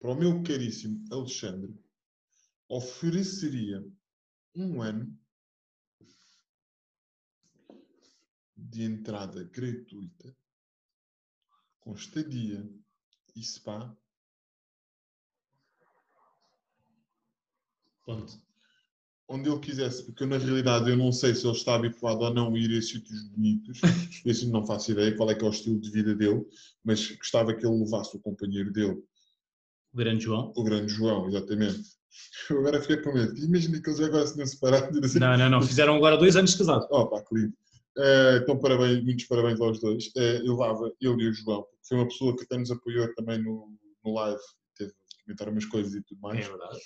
Speaker 3: para o meu caríssimo Alexandre, ofereceria um ano de entrada gratuita com estadia e spa
Speaker 2: Ponto.
Speaker 3: onde ele quisesse, porque eu, na realidade eu não sei se ele está habituado ou não a ir a sítios bonitos, isso não faço ideia qual é que é o estilo de vida dele, mas gostava que ele levasse o companheiro dele,
Speaker 2: O grande João.
Speaker 3: o grande João, exatamente. Eu agora fiquei com medo, imagina que eles agora se não separaram não sei
Speaker 2: Não, não, não. Fizeram agora dois anos de casado.
Speaker 3: Oh, pá, que lindo. Eh, então, parabéns, muitos parabéns aos dois. Eh, eu levava, eu e o João, porque foi uma pessoa que até nos apoiou também no, no live, teve a comentar umas coisas e tudo mais.
Speaker 2: É verdade.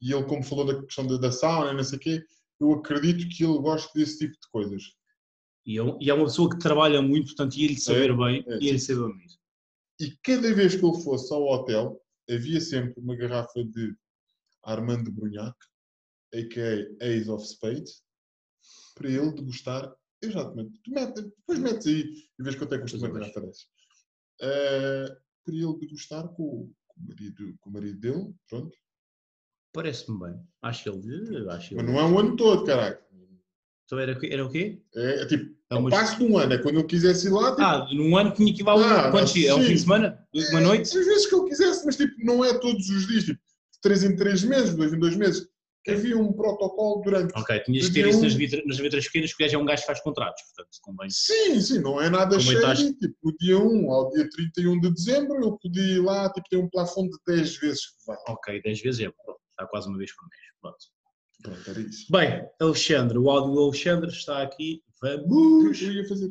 Speaker 3: E ele, como falou da questão da, da sauna, não sei o quê, eu acredito que ele gosta desse tipo de coisas.
Speaker 2: E é, e é uma pessoa que trabalha muito, portanto, ia-lhe saber bem,
Speaker 3: é,
Speaker 2: ia-lhe saber muito.
Speaker 3: E cada vez que ele fosse ao hotel, havia sempre uma garrafa de Armando Brunhac, a.k.a. Ace of Spades, para ele degustar. Eu já te meto. Tu mete, depois metes aí e vês quanto é que custa uma
Speaker 2: eu
Speaker 3: garrafa dessas. Eh, para ele degustar com, o- com o marido, com o marido dele, pronto.
Speaker 2: Parece-me bem. Acho que ele. Acho que
Speaker 3: Mas
Speaker 2: ele...
Speaker 3: não é um ano todo, caralho.
Speaker 2: Então era, o quê? era o quê?
Speaker 3: É, é tipo,
Speaker 2: É
Speaker 3: ao passo de um ano, é quando ele quisesse ir lá. Tipo,
Speaker 2: Ah, num ano tinha que ir lá um.
Speaker 3: Ah,
Speaker 2: quantos dias? É um fim de semana? Uma noite?
Speaker 3: Às vezes que ele quisesse, mas tipo, não é todos os dias, tipo, de 3 em 3 meses, 2 em 2 meses. Havia um protocolo durante.
Speaker 2: Ok, tinhas que ter isso
Speaker 3: um-
Speaker 2: nas, vitra- nas letras pequenas, porque o gajo é um gajo que faz contratos, portanto, convém.
Speaker 3: Sim, sim, não é nada cheio. Tipo, do dia 1 ao dia 31 de dezembro, eu podia ir lá, tipo, ter um plafond de 10 vezes que vale.
Speaker 2: Ok, 10 vezes é. Pronto, está quase uma vez por mês. Pronto.
Speaker 3: Pronto, era isso.
Speaker 2: Bem, Alexandre, o áudio do Alexandre está aqui. Vamos!
Speaker 3: Eu ia fazer.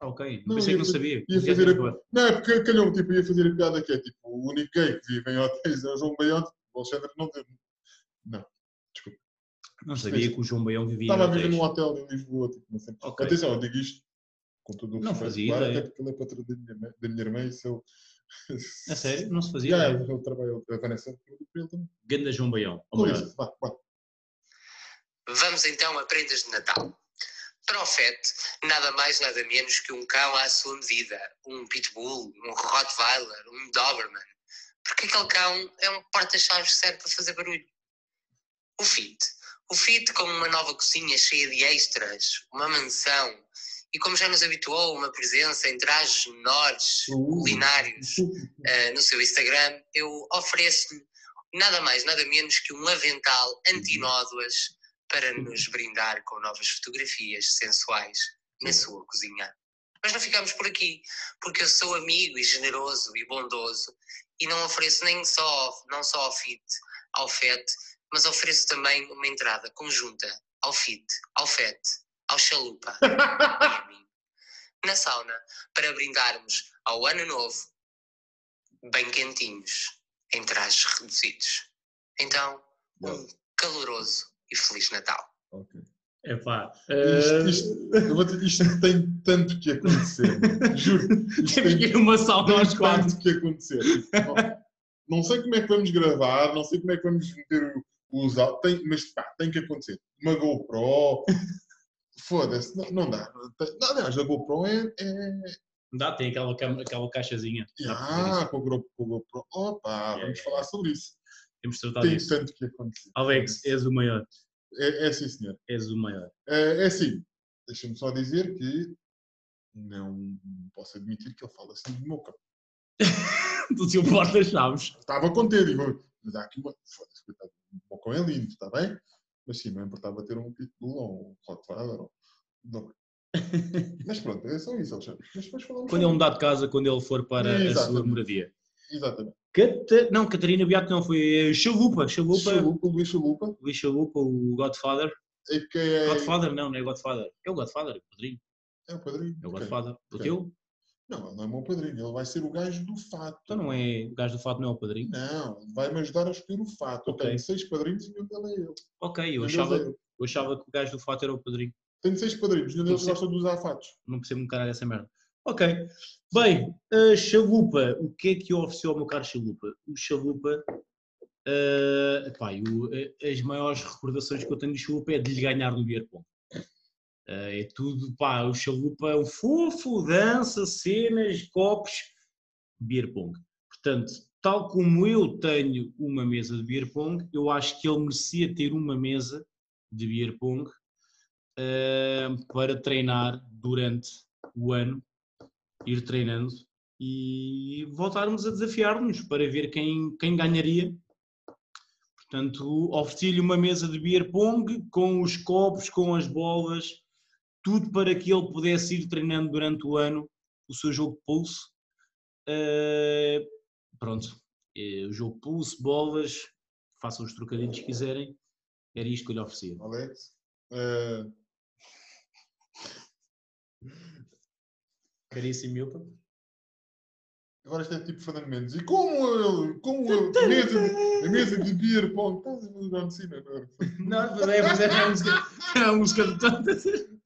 Speaker 2: Ah, ok,
Speaker 3: Não,
Speaker 2: pensei
Speaker 3: ia
Speaker 2: que não sabia.
Speaker 3: Ia
Speaker 2: Já
Speaker 3: fazer a-. Não, é porque calhou, tipo, ia fazer a piada que é tipo, o único gay que vive em hotéis é o João tipo, o Alexandre não teve. Não.
Speaker 2: Não sabia que o João Baião vivia
Speaker 3: Estava a viver num hotel em Lisboa, tipo, não sei.
Speaker 2: Ok.
Speaker 3: Atenção, eu digo isto com todo o
Speaker 2: Não fazia
Speaker 3: claro, até porque ele é patrão da minha, da minha irmã e se eu.
Speaker 2: A sério? Não se fazia?
Speaker 3: Já, ele, trabalha, a Vanessa.
Speaker 2: Ganda João Baião.
Speaker 3: Com vá, vá.
Speaker 7: Vamos então a prendas de Natal. Para o FET, nada mais nada menos que um cão à sua medida, um pitbull, um rottweiler, um doberman. Porque aquele cão é um porta-chaves que serve para fazer barulho. O FIT. O FIT com uma nova cozinha cheia de extras, uma mansão e como já nos habituou, uma presença em trajes menores, culinários, eh, no seu Instagram, eu ofereço-lhe nada mais, nada menos que um avental anti-nódoas para nos brindar com novas fotografias sensuais na sua cozinha. Mas não ficamos por aqui, porque eu sou amigo e generoso e bondoso e não ofereço nem só, não só ao FIT, ao FET, mas ofereço também uma entrada conjunta ao FIT, ao FET, ao Chalupa e a mim. Na sauna, para brindarmos ao ano novo, bem quentinhos, em trajes reduzidos. Então, um caloroso e Feliz Natal.
Speaker 3: Ok.
Speaker 2: Epá,
Speaker 3: Isto,
Speaker 2: eh,
Speaker 3: isto, isto tem tanto que acontecer. Juro.
Speaker 2: Temos que ir uma sauna aos quatro.
Speaker 3: tanto que acontecer. Não, não sei como é que vamos gravar, não sei como é que vamos meter o, áudios, tem, mas pá, tem que acontecer. Uma GoPro. Foda-se, não, não dá. Não, aliás, a GoPro é. é
Speaker 2: Dá, tem aquela, aquela caixazinha.
Speaker 3: Ah, com GoPro. Com a GoPro. Opa,
Speaker 2: Yeah,
Speaker 3: vamos
Speaker 2: yeah,
Speaker 3: falar sobre isso.
Speaker 2: Temos de tratar
Speaker 3: Tem
Speaker 2: disso.
Speaker 3: tanto que acontecer.
Speaker 2: Alex, és o maior.
Speaker 3: É, é sim, senhor.
Speaker 2: És o maior.
Speaker 3: É, é assim, deixa-me só dizer que não posso admitir que ele fala assim do meu cão.
Speaker 2: do seu porta-chaves.
Speaker 3: Estava contente, mas há aqui uma. Foda-se, coitado, o cão é lindo, está bem? Mas sim, não importava ter um pitbull ou um Rottweiler. Ou... Não. Mas pronto, é só isso, Alexandre.
Speaker 2: Quando ele mudar de casa, quando ele for para a sua moradia.
Speaker 3: Exatamente.
Speaker 2: Cata... Não, Catarina Beato não, foi eh, Chalupa. Chalupa,
Speaker 3: Chalupa, Luís Chalupa,
Speaker 2: Luís Chalupa, o Godfather.
Speaker 3: é que é,
Speaker 2: Godfather não, não é Godfather. É o Godfather, é o padrinho.
Speaker 3: é o padrinho.
Speaker 2: É o. Godfather. O
Speaker 3: Ok.
Speaker 2: teu?
Speaker 3: Não, ele não é o meu padrinho, ele vai ser o gajo do fato.
Speaker 2: Então não é. O gajo do fato não é o padrinho?
Speaker 3: Não, vai-me ajudar a escolher o fato.
Speaker 2: Ok.
Speaker 3: Eu tenho seis padrinhos e nenhum deles é ele.
Speaker 2: Ok, eu achava,
Speaker 3: é
Speaker 2: eu achava que o gajo do fato era o padrinho.
Speaker 3: Tenho seis padrinhos, nenhum deles gosta de usar fatos.
Speaker 2: Não percebo um caralho essa merda. Ok. Bem, a Chalupa. O que é que ofereceu ao meu caro Chalupa? O Chalupa. eh, pá, eu, eh, as maiores recordações que eu tenho de Chalupa é de lhe ganhar no beer pong. Eh, é tudo, pá, o Chalupa é um fofo, dança, cenas, copos, beer pong. Portanto, tal como eu tenho uma mesa de beer pong, eu acho que ele merecia ter uma mesa de beer pong eh, para treinar durante o ano, ir treinando e voltarmos a desafiar-nos para ver quem, quem ganharia. Portanto, ofereci-lhe uma mesa de beer pong com os copos, com as bolas, tudo para que ele pudesse ir treinando durante o ano o seu jogo de pulso. Eh, pronto, eh, o jogo de pulso, bolas, façam os trocadilhos que quiserem, era isto que eu lhe oferecia.
Speaker 3: Alex. eh,
Speaker 2: Caríssimo Milton.
Speaker 3: agora isto é tipo Fernando Mendes. E como ele, como ele, a mesa de, a mesa de beer pong, estás a John Cena, não é?
Speaker 2: Não, mas é, mas é a música, é a música de tantas.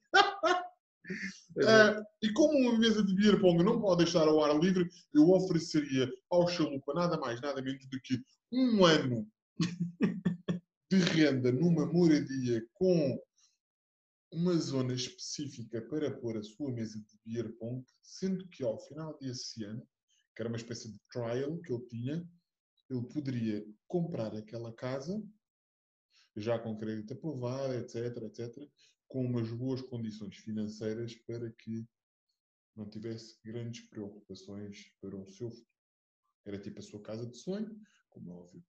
Speaker 3: Eh, e como uma mesa de beer pong não pode deixar ao ar livre, eu ofereceria ao Chalupa nada mais, nada menos do que um ano de renda numa moradia com uma zona específica para pôr a sua mesa de beer pong, sendo que ao final desse ano, que era uma espécie de trial que ele tinha, ele poderia comprar aquela casa, já com crédito aprovado, etc, etc, com umas boas condições financeiras para que não tivesse grandes preocupações para o seu futuro. Era tipo a sua casa de sonho, como é óbvio.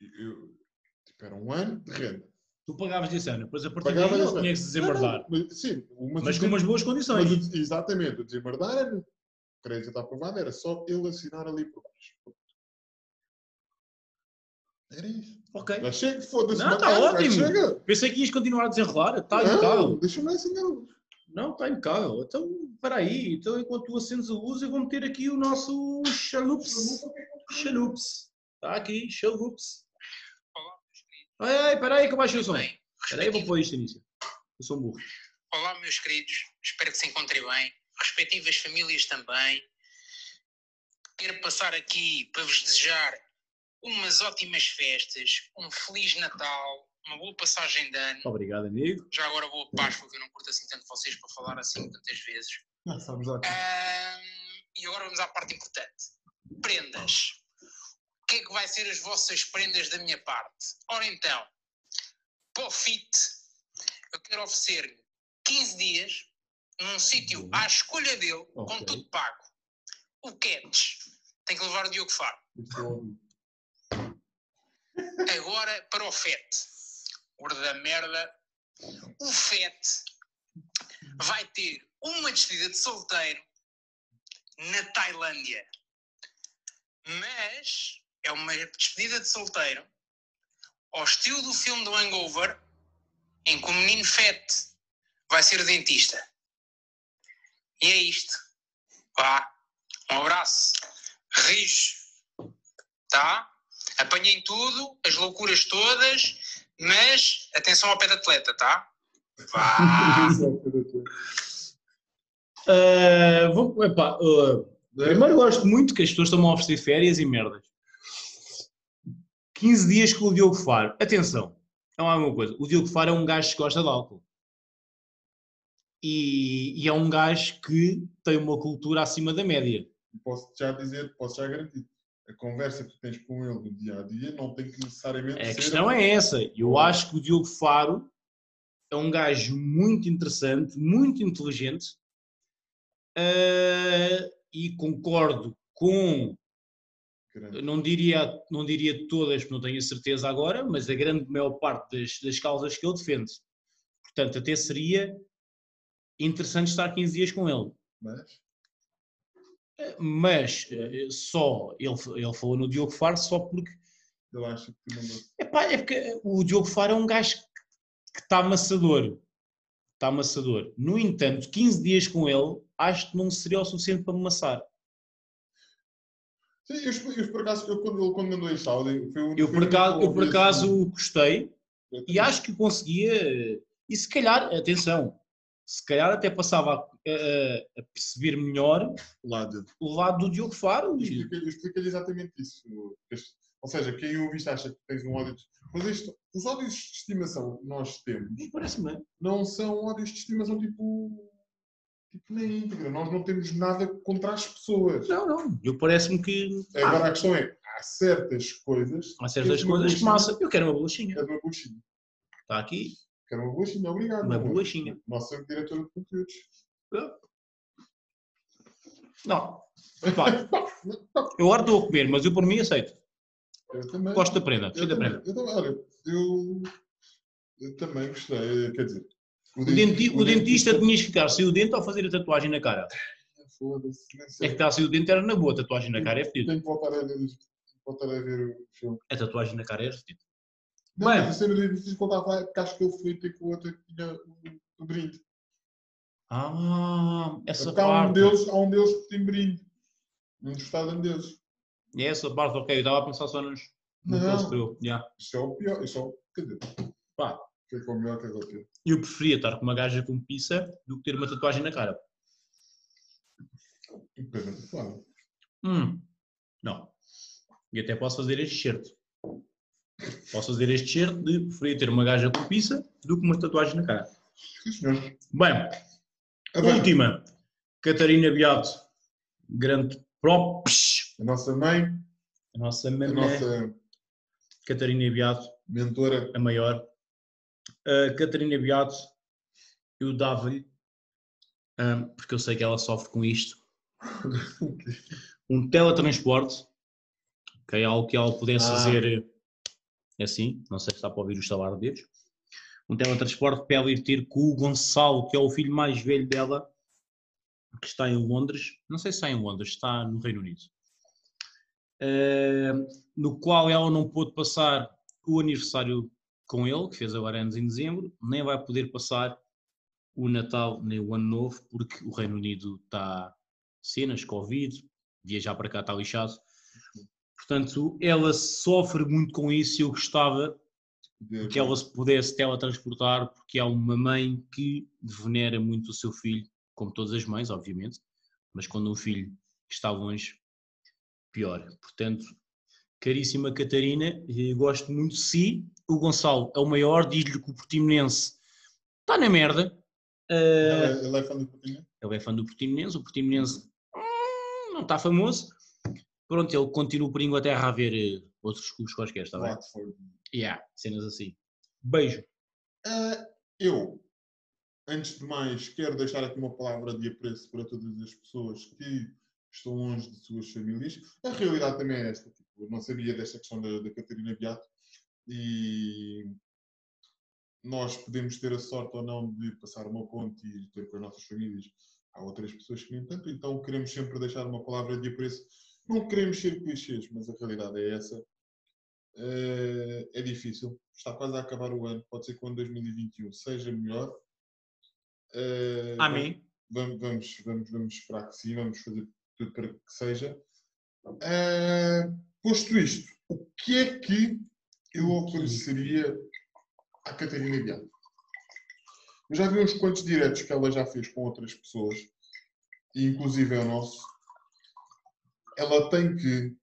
Speaker 3: Eu, tipo, era um ano de renda.
Speaker 2: Tu pagavas desse ano, depois a partir daí
Speaker 3: esse ano.
Speaker 2: tinha que se desembardar.
Speaker 3: Não, não, mas, sim, uma
Speaker 2: Mas com umas boas
Speaker 3: mas
Speaker 2: condições.
Speaker 3: des- exatamente, o desembardar era, o crédito está aprovado, era só ele assinar ali por baixo. Era isso.
Speaker 2: Ok.
Speaker 3: Já chega, foda-se.
Speaker 2: Não, tá
Speaker 3: já
Speaker 2: ótimo.
Speaker 3: Chega.
Speaker 2: Pensei que ias continuar a desenrolar. Está impecável.
Speaker 3: Deixa-me acender.
Speaker 2: Não, está impecável. Então, espera aí. Então, enquanto tu acendes a luz, eu vou meter aqui o nosso chalups. Chalups. Está aqui, chalups.
Speaker 8: Olá, meus queridos.
Speaker 2: Ai, ai, espera aí que eu baixei o som. Espera aí, eu vou pôr isto início. Eu sou um burro.
Speaker 8: Olá, meus queridos. Espero que se encontrem bem. Respectivas famílias também. Quero passar aqui para vos desejar umas ótimas festas, um Feliz Natal, uma boa passagem de ano.
Speaker 2: Obrigado, amigo.
Speaker 8: Já agora boa Páscoa, que eu não curto assim tanto vocês para falar assim tantas vezes.
Speaker 3: Sabes lá.
Speaker 8: Ahm, e agora vamos à parte importante. Prendas. O que é que vai ser as vossas prendas da minha parte? Ora então, para o FIT, eu quero oferecer 15 dias num sítio à escolha dele, com
Speaker 2: Ok.
Speaker 8: tudo pago. O Cats. Tem que levar o Diogo Faro. Agora para o FET. Gordo da merda. O FET vai ter uma despedida de solteiro na Tailândia. Mas é uma despedida de solteiro ao estilo do filme do Hangover, em que o menino FET vai ser dentista. E é isto. Vá. Um abraço. Rijo. Tá? Apanhem tudo, as loucuras todas, mas atenção ao pé de atleta, tá? Vá.
Speaker 2: Ah, vou, epá, ah, primeiro gosto muito que as pessoas estão a oferecer férias e merdas. 15 dias com o Diogo Faro. Atenção, não há uma coisa. O Diogo Faro é um gajo que gosta de álcool. E, e é um gajo que tem uma cultura acima da média.
Speaker 3: Posso já dizer, posso já garantir. A conversa que tens com ele no dia a dia não tem que necessariamente
Speaker 2: A questão é essa. Eu acho que o Diogo Faro é um gajo muito interessante, muito inteligente. ah, e concordo com,
Speaker 3: Grande.
Speaker 2: não diria, não diria todas, porque não tenho a certeza agora, mas a grande maior parte das, das causas que ele defende. Portanto, até seria interessante estar 15 dias com ele.
Speaker 3: Mas,
Speaker 2: Mas eh, só, ele, ele falou no Diogo Faro só porque
Speaker 3: ele acha que não
Speaker 2: Epá, é porque o Diogo Faro é um gajo que está amassador. Está amassador. No entanto, 15 dias com ele, acho que não seria o suficiente para me amassar.
Speaker 3: Sim, eu, eu, por acaso, eu, quando ele quando mandou este áudio, foi o
Speaker 2: Eu por acaso, eu por
Speaker 3: ouvi
Speaker 2: acaso
Speaker 3: assim.
Speaker 2: gostei
Speaker 3: Eu
Speaker 2: e acho que conseguia. E se calhar, atenção, se calhar até passava a, perceber melhor
Speaker 3: Lá de-
Speaker 2: o lado do Diogo Faro. E,
Speaker 3: eu expliquei-lhe exatamente isso. Ou seja, quem ouviste acha que tens um ódio. de- Mas isto, os ódios de estimação que nós temos
Speaker 2: Parece-me
Speaker 3: não são ódios de estimação tipo. tipo na íntegra. Nós não temos nada contra as pessoas.
Speaker 2: Não, não. Eu parece-me que.
Speaker 3: Agora a questão é: há certas coisas.
Speaker 2: Há certas coisas que massa. Eu quero uma bolachinha.
Speaker 3: De uma bolachinha.
Speaker 2: Está aqui,
Speaker 3: Quero uma bolachinha, obrigado.
Speaker 2: uma bolachinha.
Speaker 3: Nossa diretora de conteúdos.
Speaker 2: Não. Epá, eu estou a comer, mas eu por mim aceito.
Speaker 3: Eu também.
Speaker 2: Gosto da prenda.
Speaker 3: Eu também,
Speaker 2: prenda.
Speaker 3: eu também, olha, eu, eu também gostei, quer dizer.
Speaker 2: O, denti- o dentista tinhas que ficar sem o dente ou fazer a tatuagem na cara.
Speaker 3: Foda-se,
Speaker 2: É que ficar sem o dente era na boa, a tatuagem na cara é fedido.
Speaker 3: Tenho que voltar a ver, voltar a ver o filme.
Speaker 2: A tatuagem na cara é fedido.
Speaker 3: Não,
Speaker 2: Bem.
Speaker 3: mas a cena do dentista estava lá, porque acho que ele foi ter com o outro que tinha o, o brinde.
Speaker 2: Ah, essa
Speaker 3: Porque há um,
Speaker 2: parte.
Speaker 3: deles, há um deles que tem brinde. Um dos Estados deles.
Speaker 2: É essa parte, ok. Eu estava a pensar só nos. No
Speaker 3: Não.
Speaker 2: Yeah.
Speaker 3: Isso é o pior, isso é o. Quer dizer,
Speaker 2: Pá,
Speaker 3: que é o melhor que é o pior.
Speaker 2: eu preferia estar com uma gaja com pizza do que ter uma tatuagem na cara.
Speaker 3: E te falo.
Speaker 2: Hum, não. E até posso fazer este shirt. Posso fazer este shirt de preferir ter uma gaja com pizza do que uma tatuagem na cara.
Speaker 3: Sim, senhor.
Speaker 2: Bem,
Speaker 3: Bem,
Speaker 2: última. Catarina Beato. Grande props.
Speaker 3: A nossa mãe,
Speaker 2: A nossa
Speaker 3: a
Speaker 2: mamãe.
Speaker 3: nossa
Speaker 2: Catarina Beato,
Speaker 3: mentora.
Speaker 2: a maior. A Catarina Beato, eu dava-lhe, hum, porque eu sei que ela sofre com isto, um teletransporte, que é algo que ela pudesse
Speaker 3: Ah.
Speaker 2: fazer eh, assim, não sei se está para ouvir o estalar de dedos, um teletransporte para ela ir ter com o Gonçalo, que é o filho mais velho dela, que está em Londres, não sei se está em Londres, está no Reino Unido, Eh, no qual ela não pôde passar o aniversário com ele, que fez agora anos em dezembro, nem vai poder passar o Natal nem o Ano Novo, porque o Reino Unido está cenas, Covid, viajar para cá está lixado. Portanto, ela sofre muito com isso e eu gostava
Speaker 3: de-
Speaker 2: que ela se pudesse teletransportar, porque há uma mãe que venera muito o seu filho, como todas as mães, obviamente, mas quando um filho está longe, pior. Portanto, caríssima Catarina, eh, gosto muito de si. O Gonçalo é o maior, diz-lhe que o Portimonense está na merda. Eh,
Speaker 3: Ela, é- é fã do Coutinho?
Speaker 2: ele é fã do Portimonense, o Portimonense hum, não está famoso. Pronto, ele continua por Inglaterra a ver eh, outros clubes quaisquer, está bem?
Speaker 3: Watford.
Speaker 2: Yeah, cenas assim. Beijo.
Speaker 3: Ah, eu, antes de mais, quero deixar aqui uma palavra de apreço para todas as pessoas que estão longe de suas famílias. A realidade também é esta. Tipo, eu não sabia desta questão da, da Catarina Beato e nós podemos ter a sorte ou não de passar uma ponte e ter com as nossas famílias. Há outras pessoas que nem tanto, então queremos sempre deixar uma palavra de apreço. Não queremos ser clichês, mas a realidade é essa. Eh, é difícil. Está quase a acabar o ano. Pode ser que o ano 2021 seja melhor. Eh,
Speaker 2: Amém.
Speaker 3: Vamos, vamos, vamos, vamos esperar que sim. Vamos fazer tudo para que seja. Eh, posto isto, o que é que eu ofereceria à Catarina Beato? Eu já vi uns quantos diretos que ela já fez com outras pessoas, inclusive é o nosso. Ela tem que.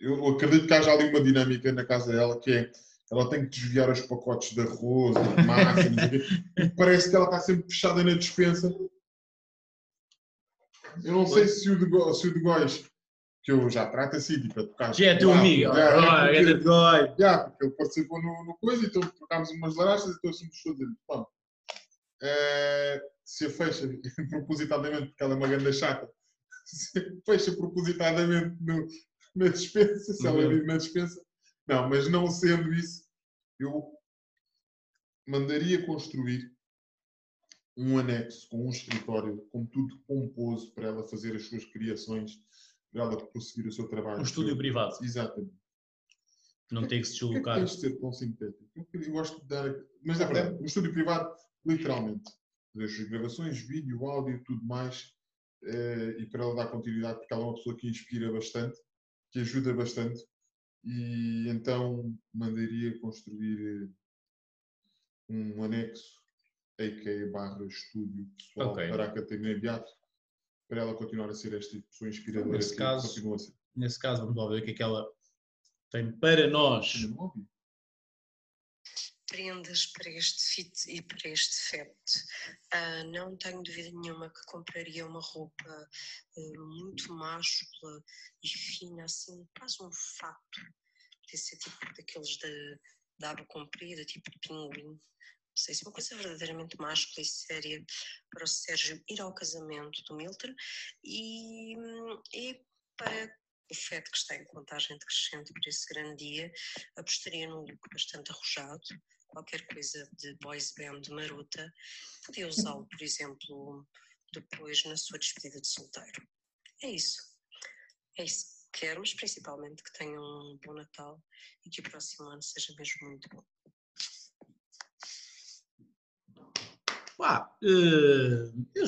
Speaker 3: Eu acredito que haja ali uma dinâmica na casa dela que é. Ela tem que desviar os pacotes de arroz, de massa, e parece que ela está sempre fechada na despensa. Eu não sei se o de, Go- se o de Góis, que eu já trato assim, tipo, a tocar.
Speaker 2: Já é teu amigo.
Speaker 3: é porque-
Speaker 2: é de dói.
Speaker 3: já, porque ele participou no, no coisa, então trocámos umas larachas e estou assim estou dentro. Pronto. Eh, se a fecha propositadamente porque ela é uma grande chata fecha propositadamente no- na dispensa, se ela
Speaker 2: Uhum.
Speaker 3: vive na dispensa. Não, mas não sendo isso, eu mandaria construir um anexo com um escritório, com tudo pomposo para ela fazer as suas criações, para ela prosseguir o seu trabalho.
Speaker 2: Um estúdio privado.
Speaker 3: Exatamente.
Speaker 2: Não tem que se
Speaker 3: que
Speaker 2: deslocar.
Speaker 3: tens de ser tão sintético? Eu gosto de dar. Mas é verdade, um estúdio privado, literalmente. As gravações, vídeo, áudio, tudo mais. eh, e para ela dar continuidade, porque ela é uma pessoa que inspira bastante, que ajuda bastante. E então mandaria construir eh, um anexo, a.k.a. barra estúdio pessoal
Speaker 2: Ok.
Speaker 3: para a Catarina Beato, para ela continuar a ser esta pessoa inspiradora
Speaker 2: Nesse caso,
Speaker 3: continua a ser.
Speaker 2: Nesse caso, vamos lá ver o que é que ela tem para nós.
Speaker 3: Não ouvi?
Speaker 9: Prendas para este fit e para este feto. Ah, não tenho dúvida nenhuma que compraria uma roupa ah, muito máscula e fina, assim, quase um fato. Podia ser tipo daqueles de, de aba comprida, tipo pinguim. Não sei se uma coisa verdadeiramente máscula e séria para o Sérgio ir ao casamento do Milton e, e para o feto que está em contagem decrescente para esse grande dia, apostaria num look bastante arrojado, qualquer coisa de boys band marota, podia usá-lo, por exemplo, depois na sua despedida de solteiro. É isso. É isso que quero, mas principalmente que tenham um bom Natal e que o próximo ano seja mesmo muito bom.
Speaker 2: Pá, eh, eu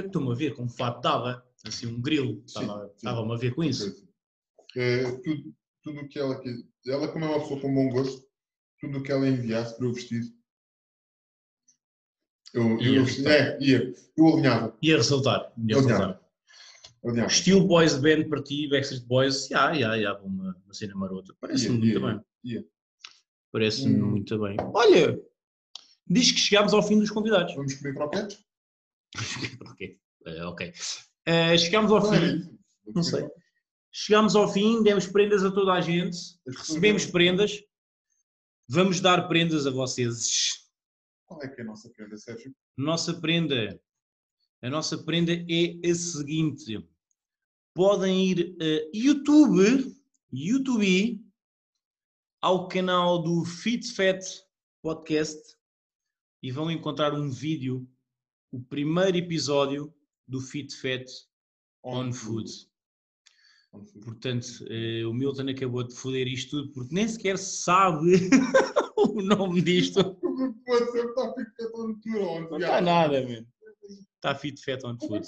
Speaker 2: estou-me a ver com um fato dava, assim, um grilo. Estava-me a ver com isso.
Speaker 3: É, tudo, tudo o que ela quis. Ela, como é uma pessoa com bom gosto, tudo o que ela enviasse para eu vestir. Eu,
Speaker 2: Ia
Speaker 3: eu, é, ia. Eu alinhava.
Speaker 2: Ia resultar. Ia
Speaker 3: Alinhava.
Speaker 2: resultar.
Speaker 3: alinhava.
Speaker 2: Estilo Boys Band para ti, Backstreet Boys, já, já, já, uma, uma cena marota. Parece-me muito
Speaker 3: ia,
Speaker 2: bem.
Speaker 3: ia.
Speaker 2: Parece-me
Speaker 3: Hum.
Speaker 2: muito bem. Olha, diz que chegámos ao fim dos convidados.
Speaker 3: Vamos comer croquetes?
Speaker 2: ok. Eh, ok. Eh, chegámos ao fim.
Speaker 3: Vamos
Speaker 2: Não sei. Chegámos ao fim, demos prendas a toda a gente, recebemos prendas, vamos dar prendas a vocês.
Speaker 3: Qual é que é a nossa prenda, Sérgio?
Speaker 2: Nossa prenda, a nossa prenda é a seguinte: podem ir a YouTube, YouTube, ao canal do Fit Fat Podcast e vão encontrar um vídeo, o primeiro episódio do Fit Fat on Food.
Speaker 3: On food.
Speaker 2: Portanto, eh, o Milton acabou de foder isto tudo porque nem sequer sabe o nome disto.
Speaker 3: Pode ser está
Speaker 2: Não está nada, mano. Está Fit Fat on Food.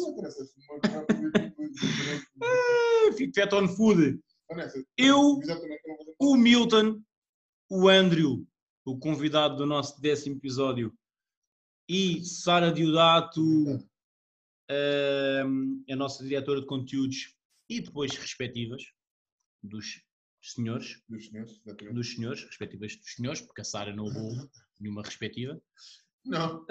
Speaker 2: Ah, Fit Fat on Food. Eu- O Milton, o Andrew, o convidado do nosso décimo episódio, e Sara Diodato, ahm, a nossa diretora de conteúdos e depois respectivas dos senhores,
Speaker 3: Dos senhores,
Speaker 2: dos senhores, respectivas dos senhores, porque a Sara não houve nenhuma respectiva.
Speaker 3: Não,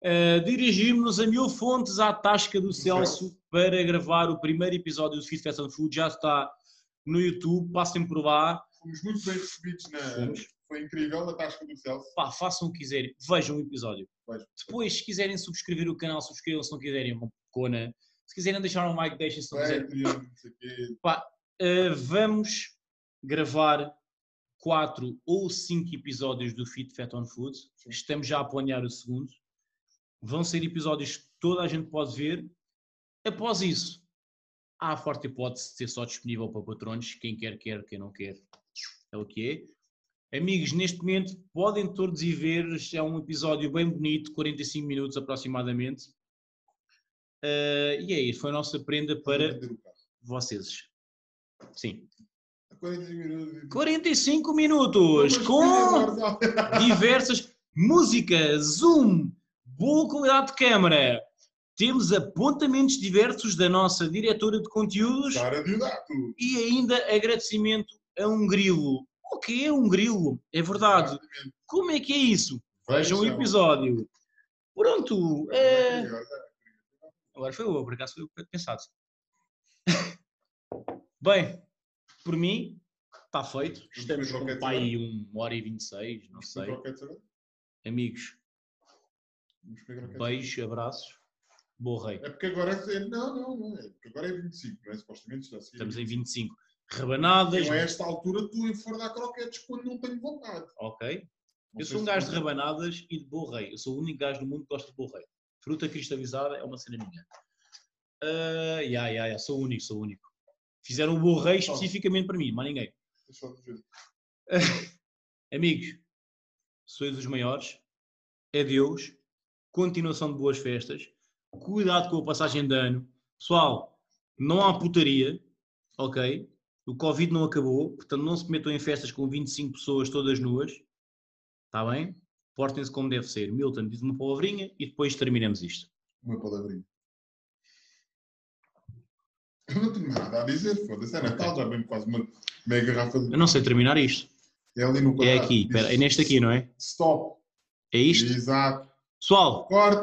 Speaker 2: Uh, dirigimos-nos a mil fontes à Tasca do Celso para gravar o primeiro episódio do Fit Fast and Food. Já está no YouTube, passem por lá.
Speaker 3: fomos muito bem recebidos na.
Speaker 2: Fomos.
Speaker 3: Foi incrível a tasca do Celso.
Speaker 2: Pá, façam o que quiserem, vejam o episódio.
Speaker 3: Vejam.
Speaker 2: Depois, se quiserem subscrever o canal, subscrevam. Se não quiserem, uma cona. Se quiserem deixar um like, deixem. Se não quiserem. Uh, vamos gravar quatro ou cinco episódios do Fit Fat on Food.
Speaker 3: Sim.
Speaker 2: Estamos já a planear o segundo. Vão ser episódios que toda a gente pode ver. Após isso, há a forte hipótese de ser só disponível para patrões. Quem quer, quer. Quem não quer, é o que é. Amigos, neste momento podem todos ir ver. É um episódio bem bonito, 45 minutos aproximadamente. Uh, e é isso, foi a nossa prenda para vocês. Sim.
Speaker 3: 45 minutos.
Speaker 2: 45 minutos com diversas música, zoom, boa qualidade de câmara. Temos apontamentos diversos da nossa diretora de conteúdos e ainda agradecimento a um grilo. O que é um grilo? É verdade. Como é que é isso? Vejam o episódio. Pronto. é-
Speaker 3: Agora,
Speaker 2: foi eu, por acaso foi eu pensado. Bem, por mim, está feito. Estamos com
Speaker 3: croquetes
Speaker 2: pai uma hora e 26, não
Speaker 3: Vamos
Speaker 2: sei.
Speaker 3: comer croquetes agora?
Speaker 2: Amigos, beijos, abraços. Boa rei.
Speaker 3: É porque agora é. Não, não, não. É porque agora é 25, não é? Supostamente está assim.
Speaker 2: Estamos em 25. Rabanadas.
Speaker 3: Eu, a esta altura, estou a enfardar croquetes quando não tenho vontade.
Speaker 2: Ok.
Speaker 3: Não
Speaker 2: Eu
Speaker 3: sei
Speaker 2: sou um gajo de
Speaker 3: tu-
Speaker 2: rabanadas e de bom rei. Eu sou o único gajo do mundo que gosta de bom rei. Fruta cristalizada é uma cena minha. Ah, ya, ya, ya, sou o único, sou o único. Fizeram o bom rei especificamente para mim, mais ninguém. Amigos, sois os maiores. É Deus. Continuação de boas festas. Cuidado com a passagem de ano. Pessoal, não há putaria, ok? O Covid não acabou, portanto não se metam em festas com 25 pessoas todas nuas. Está bem? Portem-se como deve ser. Milton, diz uma palavrinha e depois terminamos isto.
Speaker 3: Uma palavrinha. Eu não tenho nada a dizer, foda-se. É Natal, já vem quase uma meia garrafa de.
Speaker 2: Eu não sei terminar isto.
Speaker 3: É ali no
Speaker 2: É
Speaker 3: quadrado.
Speaker 2: aqui, espera, é neste aqui, não é?
Speaker 3: Stop.
Speaker 2: É isto?
Speaker 3: Exato.
Speaker 2: Pessoal,
Speaker 3: Corta.